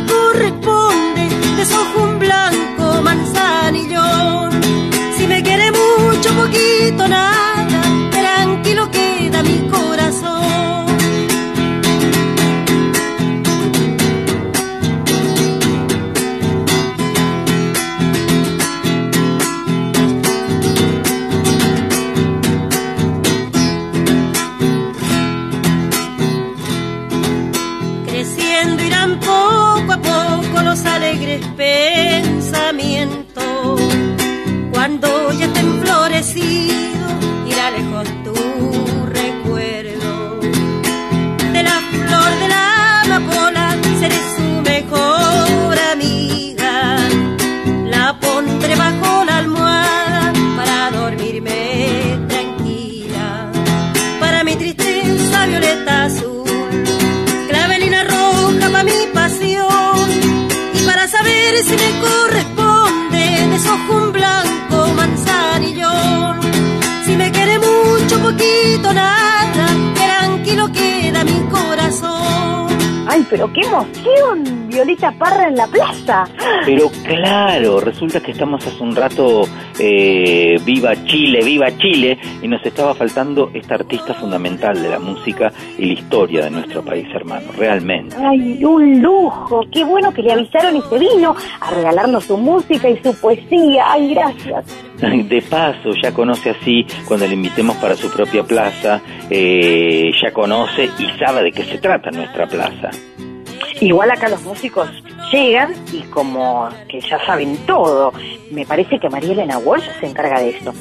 corre, corre. Pero claro, resulta que estamos hace un rato eh, viva Chile, viva Chile, y nos estaba faltando esta artista fundamental de la música y la historia de nuestro país hermano, realmente. Ay, un lujo. Qué bueno que le avisaron y se vino a regalarnos su música y su poesía. Ay, gracias. De paso, ya conoce así, cuando le invitemos para su propia plaza, eh, ya conoce y sabe de qué se trata nuestra plaza. Igual acá los músicos llegan y como que ya saben todo. Me parece que María Elena Walsh se encarga de esto.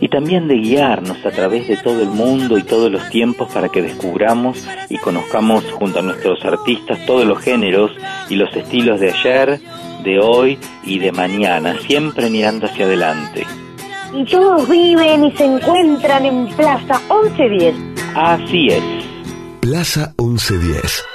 y también de guiarnos a través de todo el mundo y todos los tiempos para que descubramos y conozcamos junto a nuestros artistas todos los géneros y los estilos de ayer, de hoy y de mañana, siempre mirando hacia adelante. Y todos viven y se encuentran en Plaza 1110. Así es. Plaza 1110.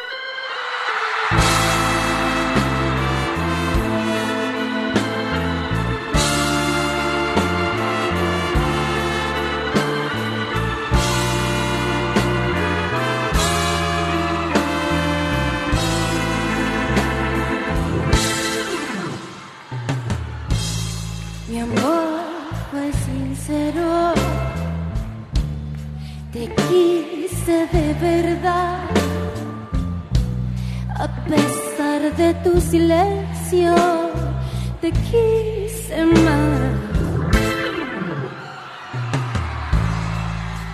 De tu silencio, te quise más.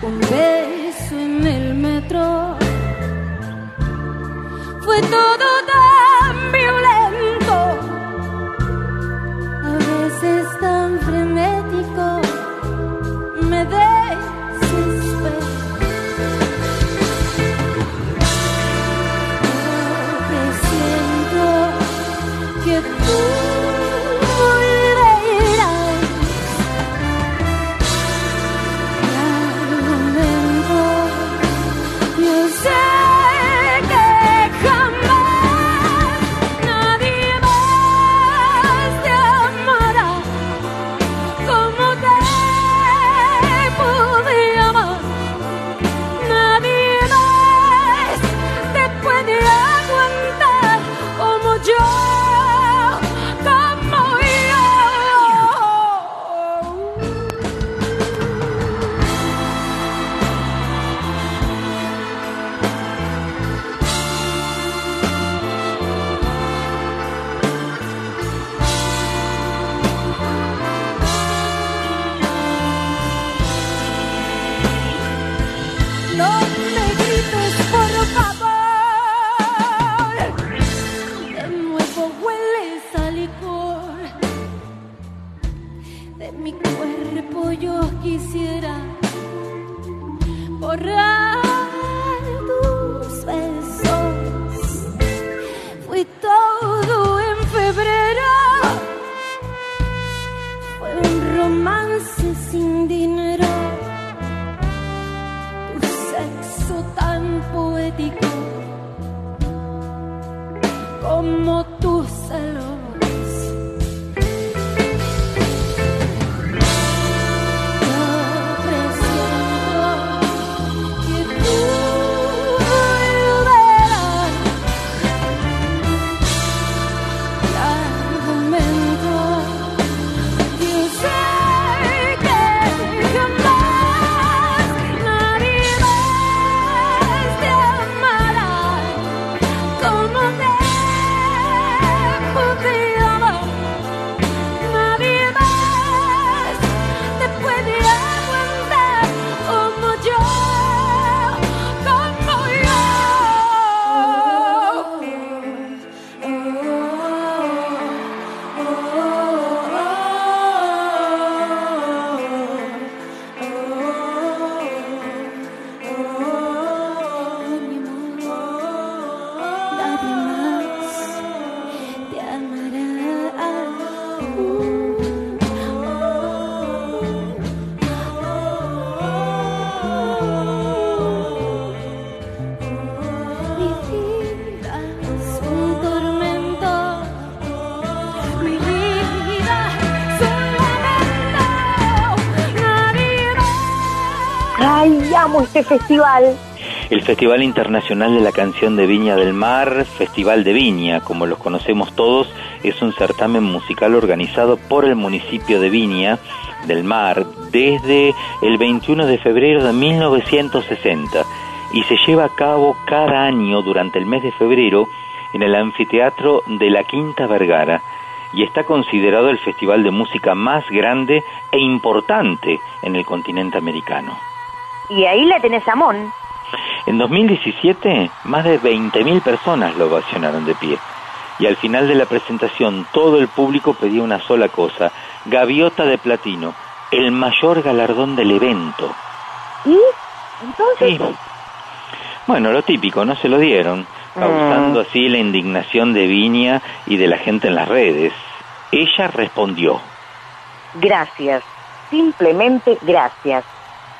Un beso en el metro fue todo este festival. El Festival Internacional de la Canción de Viña del Mar, Festival de Viña, como los conocemos todos, es un certamen musical organizado por el municipio de Viña del Mar desde el 21 de febrero de 1960 y se lleva a cabo cada año durante el mes de febrero en el anfiteatro de la Quinta Vergara y está considerado el festival de música más grande e importante en el continente americano. Y ahí la tenés a Mon. En 2017, más de 20.000 personas lo ovacionaron de pie. Y al final de la presentación, todo el público pedía una sola cosa, Gaviota de Platino, el mayor galardón del evento. ¿Y? Entonces... Bueno, lo típico, no se lo dieron, causando así la indignación de Viña y de la gente en las redes. Ella respondió. Gracias, simplemente gracias.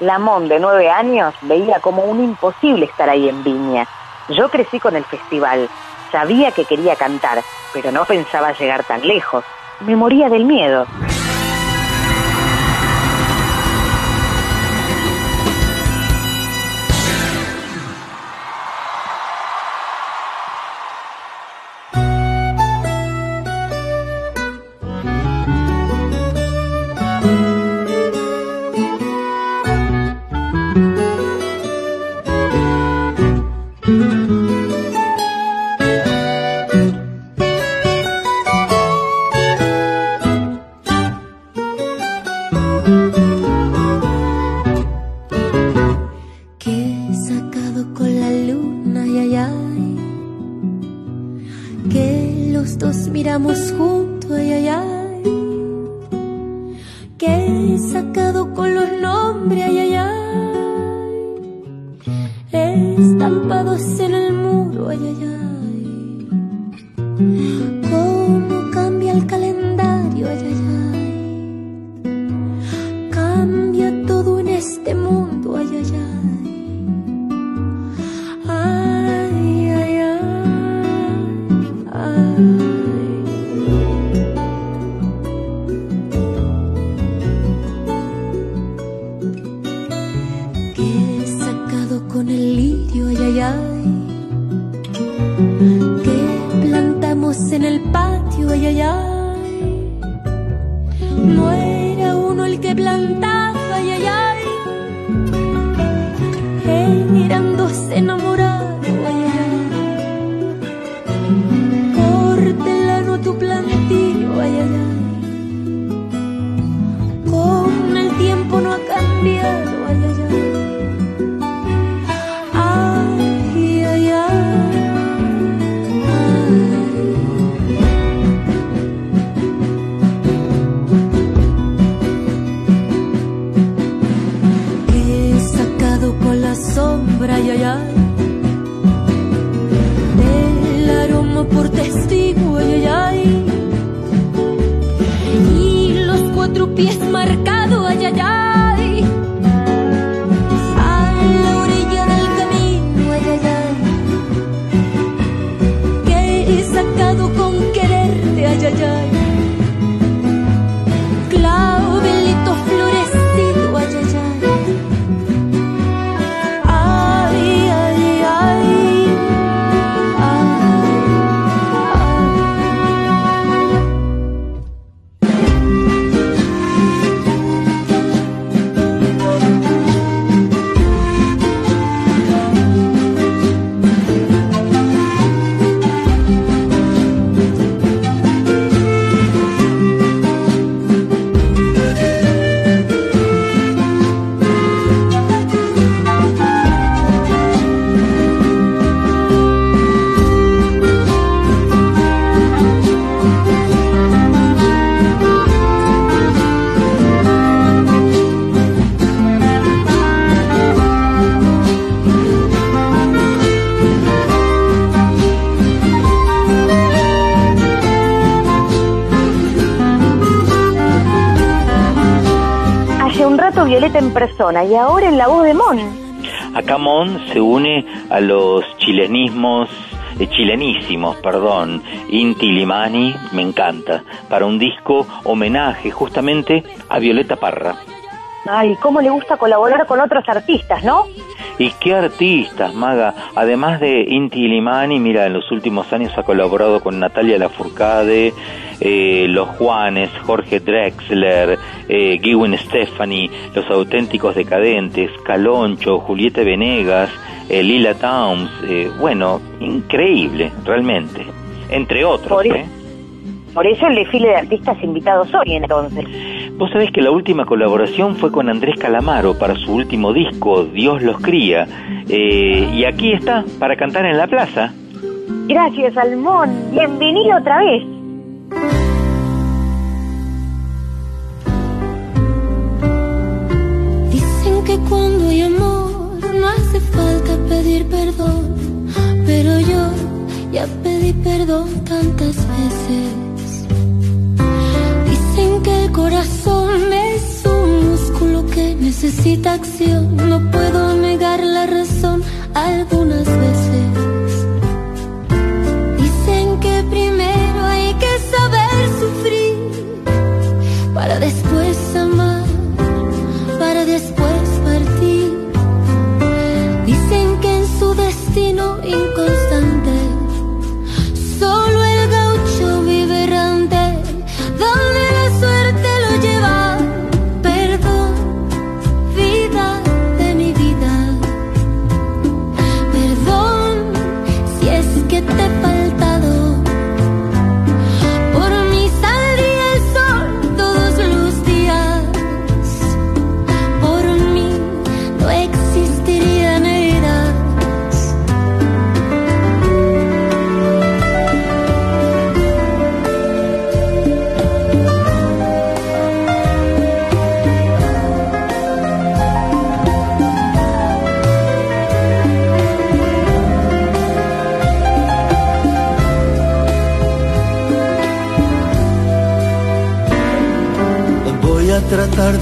Lamón, de nueve años, veía como un imposible estar ahí en Viña. Yo crecí con el festival, sabía que quería cantar, pero no pensaba llegar tan lejos. Me moría del miedo. Persona y ahora en la voz de Mon. Acá Mon se une a los chilenismos, eh, chilenísimos, perdón, Inti Limani, me encanta, para un disco homenaje justamente a Violeta Parra. Ay, cómo le gusta colaborar con otros artistas, ¿no? Y qué artistas, Maga. Además de Inti Limani, mira, en los últimos años ha colaborado con Natalia Lafourcade, eh, Los Juanes, Jorge Drexler, eh, Gwen Stephanie, Los Auténticos Decadentes, Caloncho, Julieta Venegas, eh, Lila Towns. Eh, bueno, increíble, realmente. Entre otros, Por, ¿eh? por eso el desfile de artistas invitados hoy, entonces. Vos sabés que la última colaboración fue con Andrés Calamaro para su último disco, Dios los cría. Eh, y aquí está, para cantar en la plaza. Gracias, Salmón. Bienvenido otra vez. Cuando hay amor no hace falta pedir perdón, pero yo ya pedí perdón tantas veces. Dicen que el corazón es un músculo que necesita acción, no puedo negar la razón algunas veces. Dicen que primero hay que saber sufrir para después amar destino inconcebible.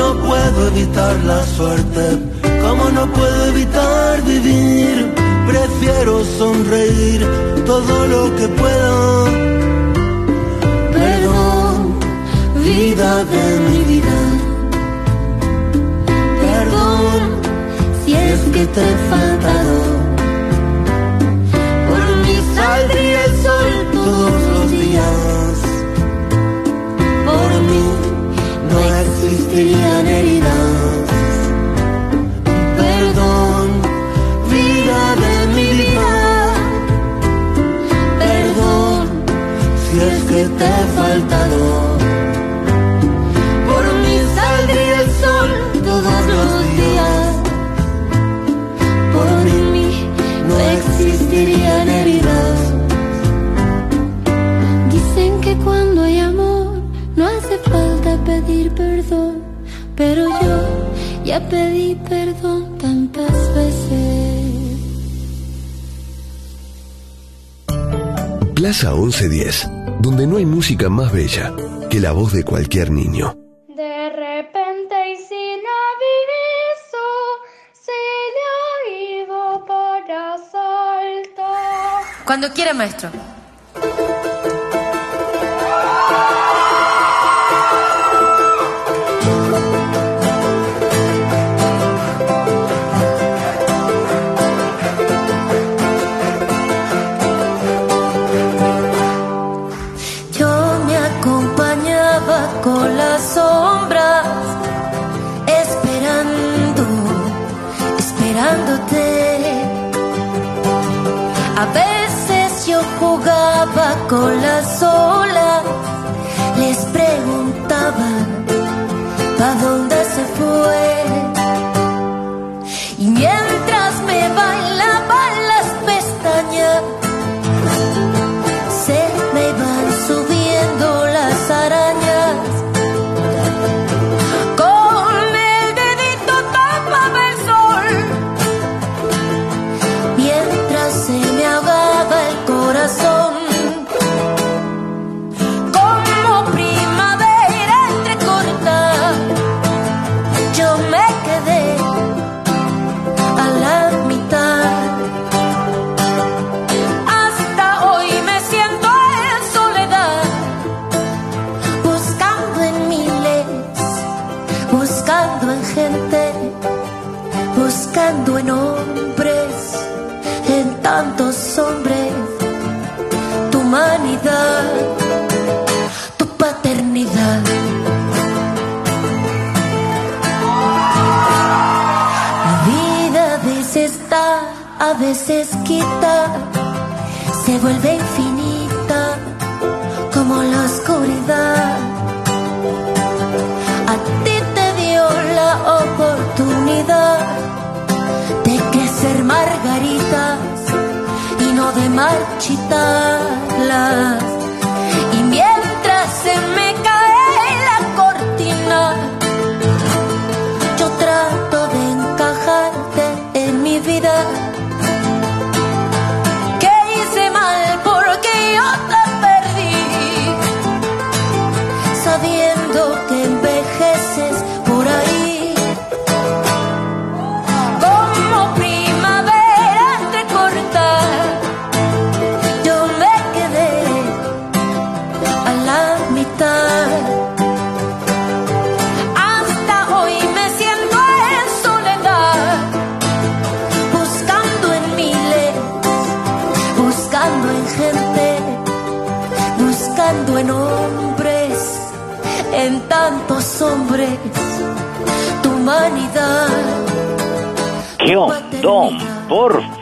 No puedo evitar la suerte, como no puedo evitar vivir. Prefiero sonreír todo lo que pueda. Perdón, vida de mi vida. Perdón Si es que te he faltado, por mí saldría el sol todos los días. Existirían heridas. Perdón, vida de mi vida. Perdón, si es que te he faltado. Por mí saldría el sol todos los días. Por mí no existirían heridas. dicen que cuando hay amor no hace falta pedir perdón, pero yo ya pedí perdón tantas veces. Plaza 1110, donde no hay música más bella que la voz de cualquier niño. De repente y sin aviso se le ha ido para salto. Cuando quiera, maestro. Con las olas, vuelve infinita como la oscuridad. A ti te dio la oportunidad de crecer margaritas y no de marchitarlas.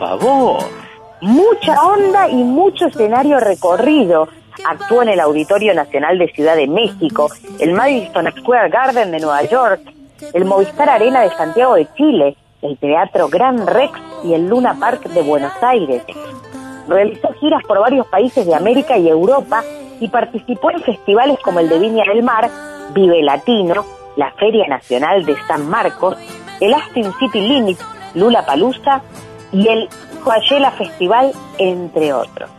Favor! Mucha onda y mucho escenario recorrido. Actuó en el Auditorio Nacional de Ciudad de México, el Madison Square Garden de Nueva York, el Movistar Arena de Santiago de Chile, el Teatro Gran Rex y el Luna Park de Buenos Aires. Realizó giras por varios países de América y Europa y participó en festivales como el de Viña del Mar, Vive Latino, la Feria Nacional de San Marcos, el Austin City Limits, Lula Palusa y el Coachella Festival, entre otros.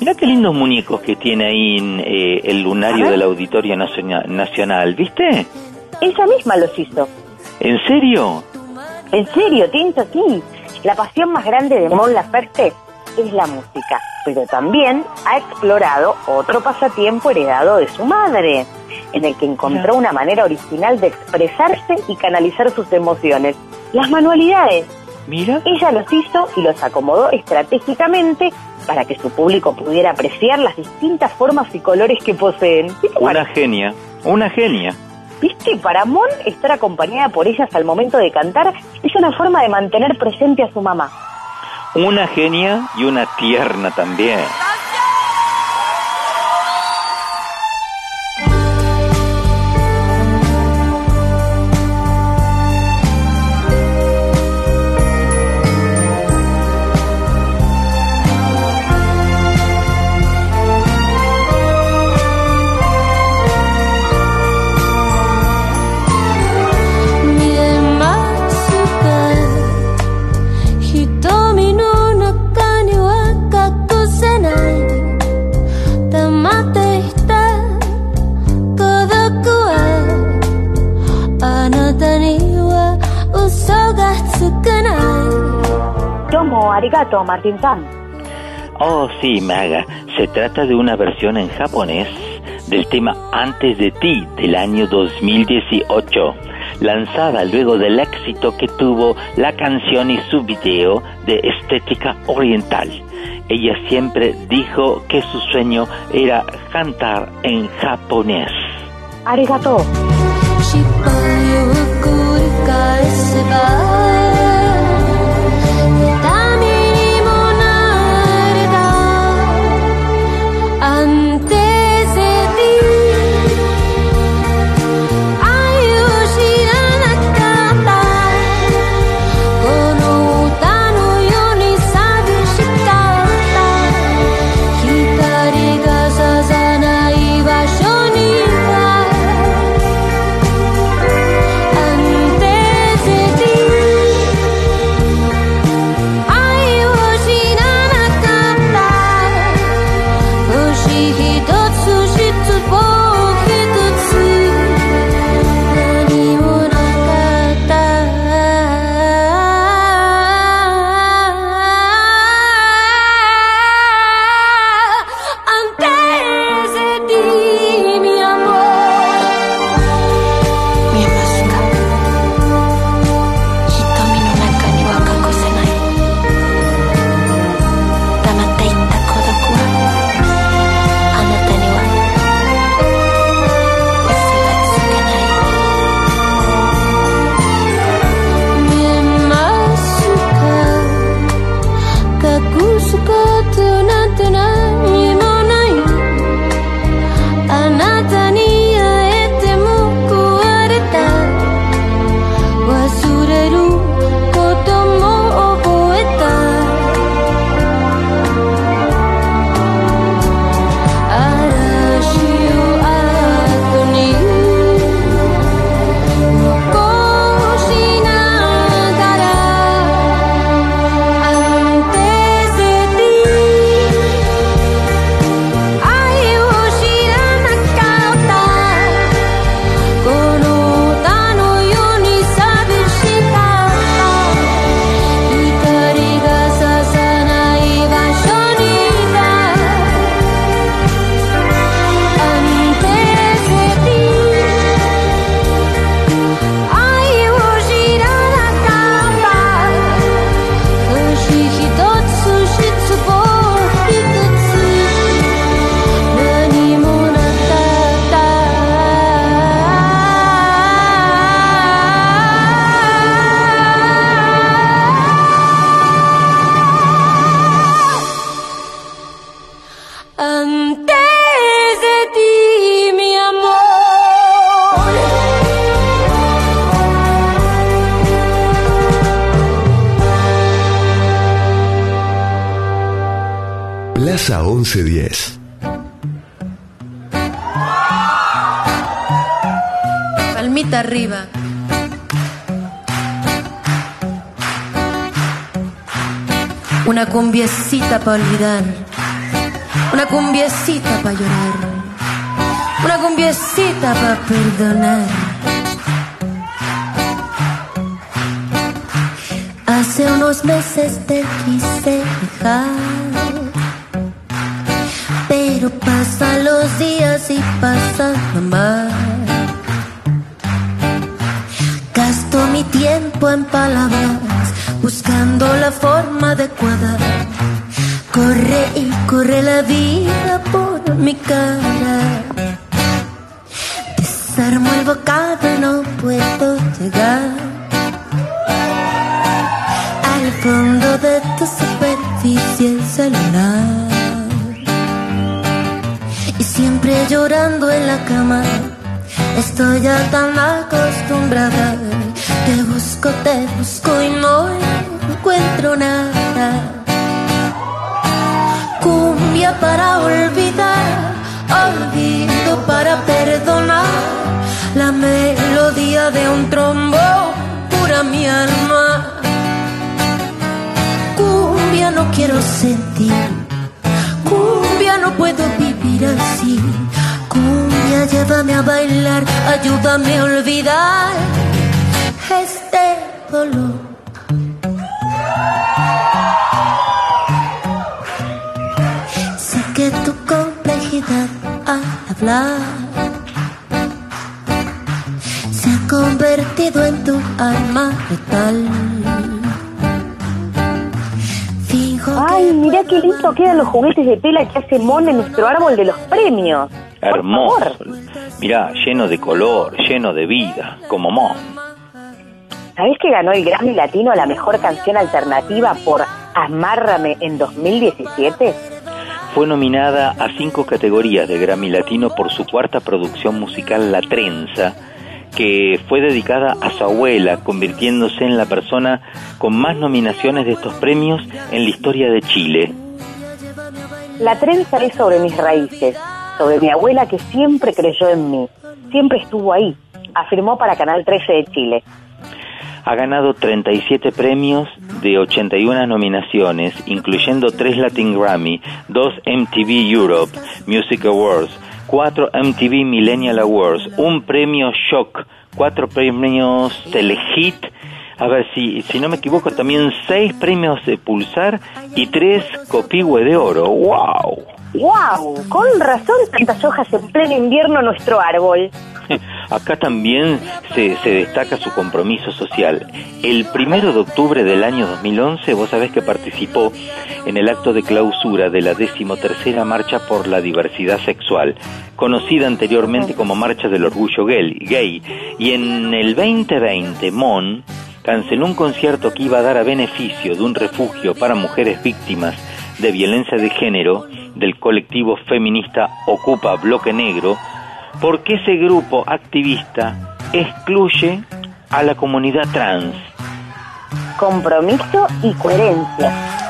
Mirá qué lindos muñecos que tiene ahí en, eh, el lunario del Auditorio Naciona- Nacional, ¿viste? Ella misma los hizo. ¿En serio? En serio, Tinto, sí. La pasión más grande de Mon Laferte es la música, pero también ha explorado otro pasatiempo heredado de su madre, en el que encontró una manera original de expresarse y canalizar sus emociones. Las manualidades. Mira. Ella los hizo y los acomodó estratégicamente para que su público pudiera apreciar las distintas formas y colores que poseen. ¿Viste, Una genia, una genia. ¿Viste? Para Mon, estar acompañada por ellas al momento de cantar es una forma de mantener presente a su mamá. Una genia y una tierna también. Arigato, Martín Tan. Oh, sí, Maga. Se trata de una versión en japonés del tema Antes de ti del año 2018, lanzada luego del éxito que tuvo la canción y su video de estética oriental. Ella siempre dijo que su sueño era cantar en japonés. Arigato. Cumbiecita para olvidar. Una cumbiecita para llorar. Una cumbiecita para perdonar. Hace unos meses te quise dejar. Pero pasan los días y pasa más. Gasto mi tiempo en palabras, buscando la forma adecuada. Corre y corre la vida por mi cara. Desarmo el bocado no puedo llegar al fondo de tu superficie celular. Y siempre llorando en la cama, estoy ya tan acostumbrada. Te busco, te busco y no encuentro nada. Para olvidar, olvido para perdonar. La melodía de un trombo pura mi alma. Cumbia no quiero sentir, cumbia no puedo vivir así. Cumbia, llévame a bailar, ayúdame a olvidar este dolor. Hablar se ha convertido en tu alma letal. Ay, mirá qué lindo quedan los juguetes de tela que hace Mon en nuestro árbol de los premios. Hermoso. Mirá, lleno de color, lleno de vida, como Mon. ¿Sabés que ganó el Grammy Latino a la mejor canción alternativa por Amárrame en 2017? Fue nominada a cinco categorías de Grammy Latino por su cuarta producción musical La Trenza, que fue dedicada a su abuela, convirtiéndose en la persona con más nominaciones de estos premios en la historia de Chile. La trenza es sobre mis raíces, sobre mi abuela que siempre creyó en mí, siempre estuvo ahí, afirmó para Canal 13 de Chile. Ha ganado 37 premios de 81 nominaciones, incluyendo 3 Latin Grammy, 2 MTV Europe Music Awards, 4 MTV Millennial Awards, un premio Shock, 4 premios Telehit, a ver si, si no me equivoco, también 6 premios de Pulsar y 3 Copihue de Oro. ¡Wow! ¡Wow! Con razón tantas hojas en pleno invierno nuestro árbol. Acá también se, se, destaca su compromiso social. El primero de octubre del año 2011, vos sabés que participó en el acto de clausura de la decimotercera Marcha por la Diversidad Sexual, conocida anteriormente como Marcha del Orgullo Gay. Y en el 2020, Mon canceló un concierto que iba a dar a beneficio de un refugio para mujeres víctimas de violencia de género del colectivo feminista Ocupa Bloque Negro, porque ese grupo activista excluye a la comunidad trans. Compromiso y coherencia.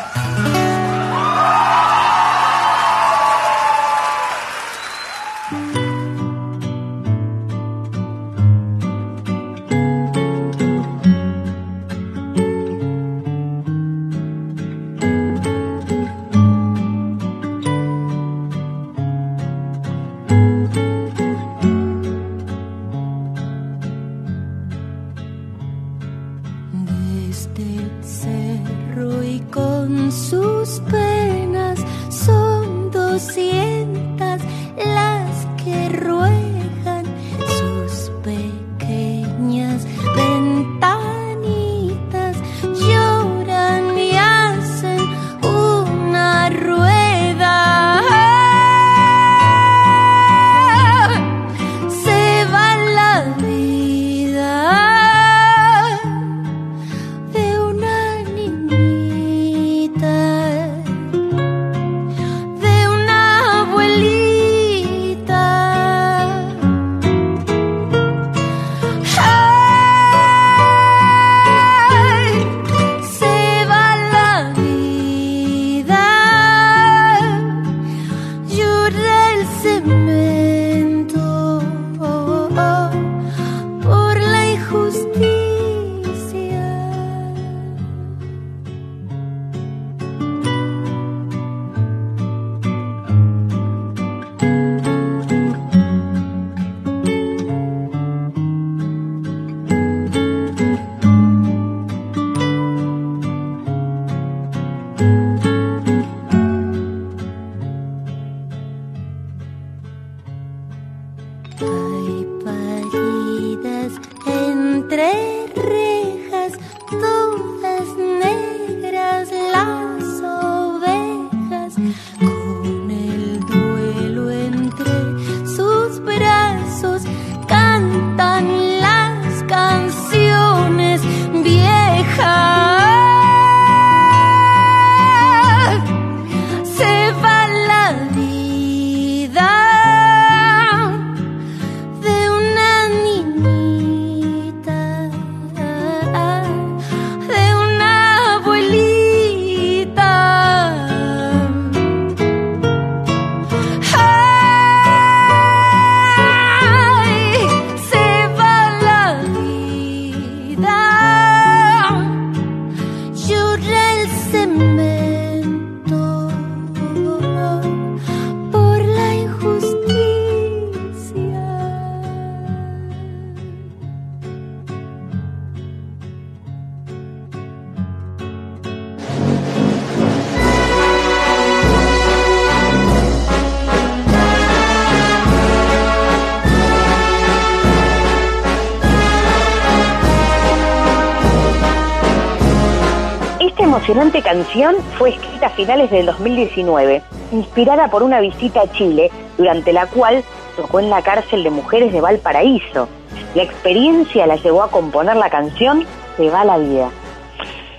Emocionante canción fue escrita a finales del 2019, inspirada por una visita a Chile, durante la cual tocó en la cárcel de mujeres de Valparaíso. La experiencia la llevó a componer la canción Se va la vida.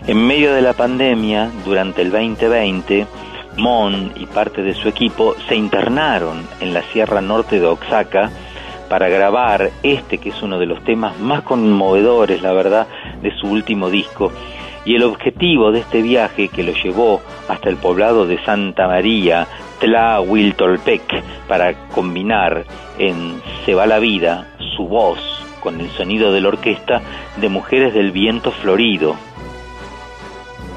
En medio de la pandemia, durante el 2020, Mon y parte de su equipo se internaron en la Sierra Norte de Oaxaca para grabar este que es uno de los temas más conmovedores, la verdad, de su último disco. Y el objetivo de este viaje que lo llevó hasta el poblado de Santa María, Tlahuiltolpec, para combinar en Se va la vida su voz con el sonido de la orquesta de Mujeres del Viento Florido,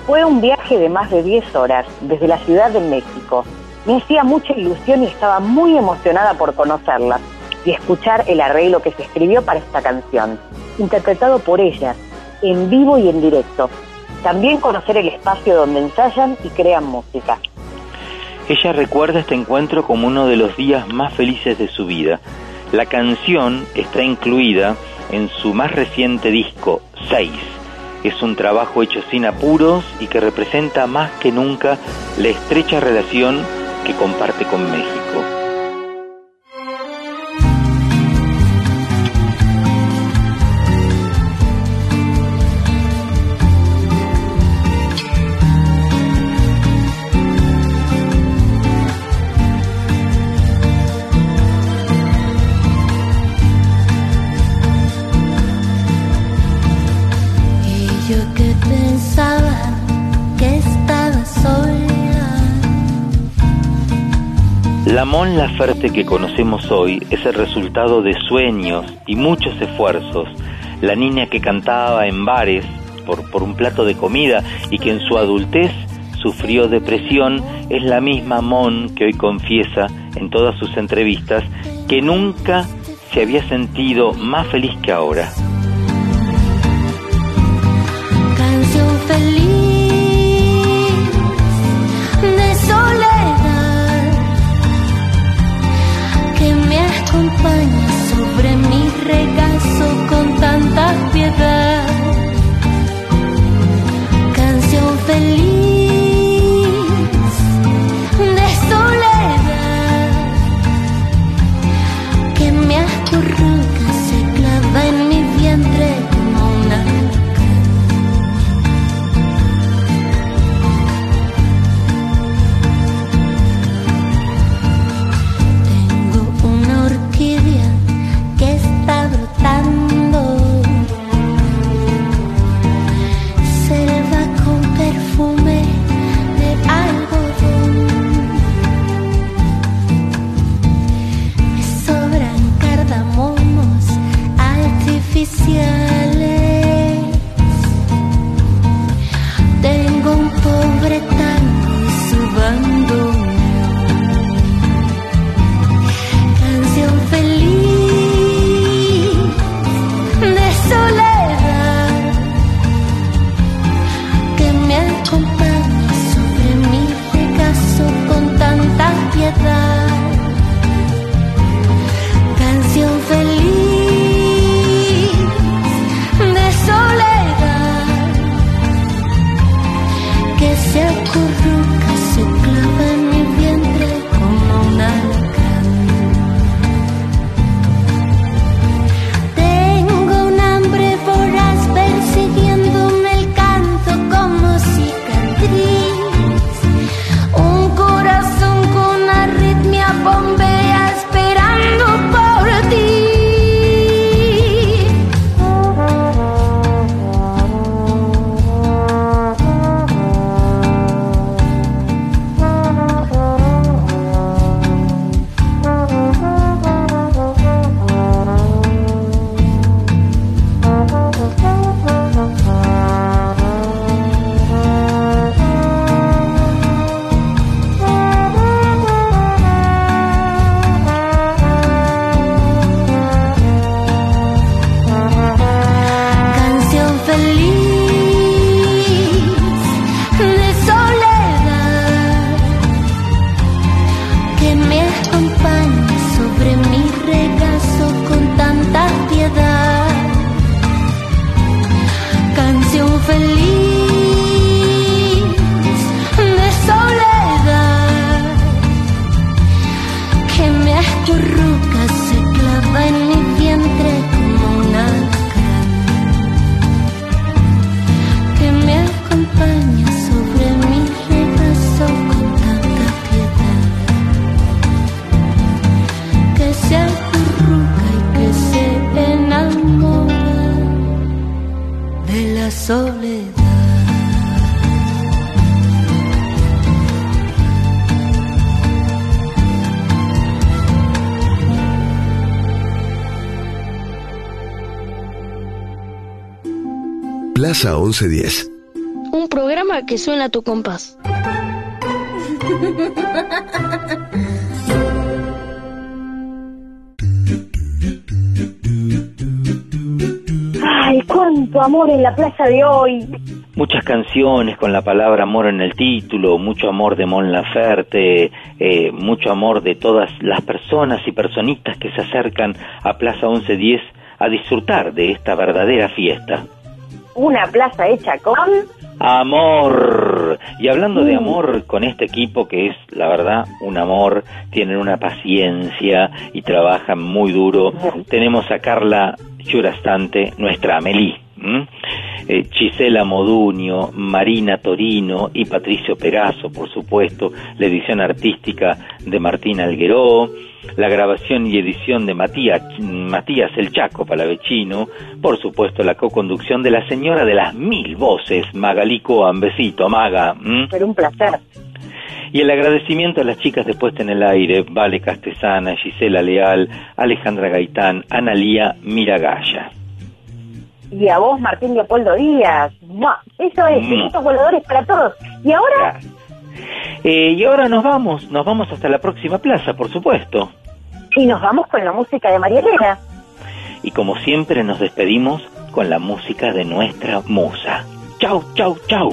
fue un viaje de más de 10 horas desde la Ciudad de México. Me hacía mucha ilusión y estaba muy emocionada por conocerla y escuchar el arreglo que se escribió para esta canción, interpretado por ellas, en vivo y en directo. También conocer el espacio donde ensayan y crean música. Ella recuerda este encuentro como uno de los días más felices de su vida. La canción está incluida en su más reciente disco, 6 es un trabajo hecho sin apuros y que representa más que nunca la estrecha relación que comparte con México. La Mon Laferte que conocemos hoy es el resultado de sueños y muchos esfuerzos. La niña que cantaba en bares por, por un plato de comida y que en su adultez sufrió depresión es la misma Mon que hoy confiesa en todas sus entrevistas que nunca se había sentido más feliz que ahora. Sobre mi regazo Plaza 1110. Un programa que suena a tu compás. Ay, cuánto amor en la plaza de hoy. Muchas canciones con la palabra amor en el título, mucho amor de Mon Laferte, eh, mucho amor de todas las personas y personitas que se acercan a Plaza 1110 a disfrutar de esta verdadera fiesta. Una plaza hecha con... Amor. Y hablando de amor con este equipo que es, la verdad, un amor, tienen una paciencia y trabajan muy duro. Tenemos a Carla Churastante, nuestra Amelie. Eh, Gisela Moduño, Marina Torino y Patricio Perazo, por supuesto, la edición artística de Martín Algueró, la grabación y edición de Matías, Matías El Chaco Palavecino, por supuesto la co-conducción de la señora de las mil voces, Magalico Ambecito, Maga. ¿m? Pero un placer. Y el agradecimiento a las chicas de Puesta en el Aire, Vale Castesana, Gisela Leal, Alejandra Gaitán, Analía Miragaya. Y a vos, Martín Leopoldo Díaz. ¡Mua! Eso es, Mm. besitos voladores para todos. Y ahora, Eh, y ahora nos vamos, nos vamos hasta la próxima plaza, por supuesto. y nos vamos con la música de María Elena. Y como siempre nos despedimos con la música de nuestra musa. Chau, chau, chau.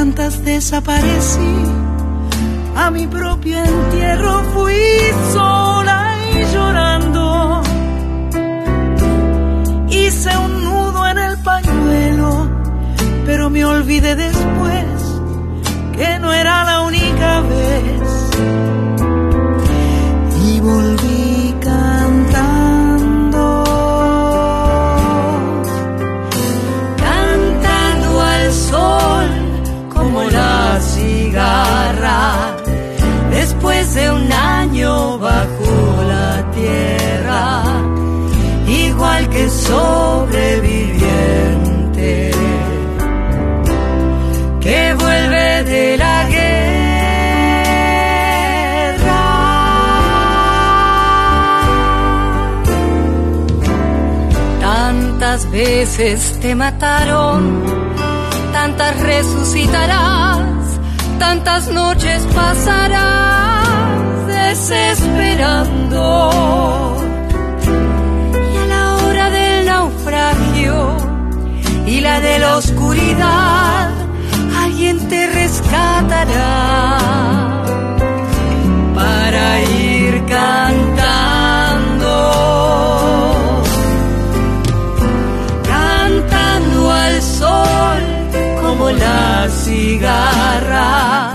tantas desaparecí. A mi propio entierro fui sola y llorando. Hice un nudo en el pañuelo, pero me olvidé después que no era la única sobreviviente que vuelve de la guerra. Tantas veces te mataron, tantas resucitarás, tantas noches pasarás desesperando. Y la de la oscuridad, alguien te rescatará para ir cantando cantando al sol como la cigarra.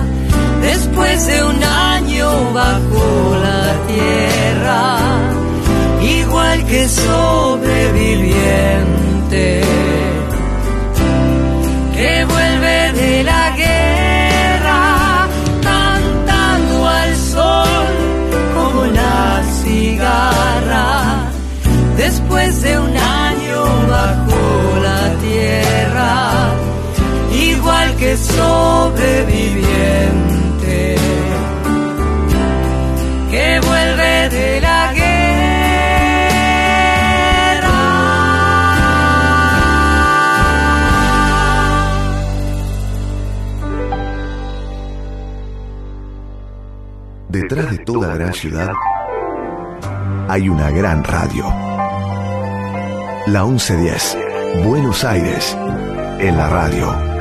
Después de un año bajo la tierra, igual que sobreviviente sobreviviente que vuelve de la guerra. Detrás de toda gran ciudad hay una gran radio. La 1110, Buenos Aires, en la radio.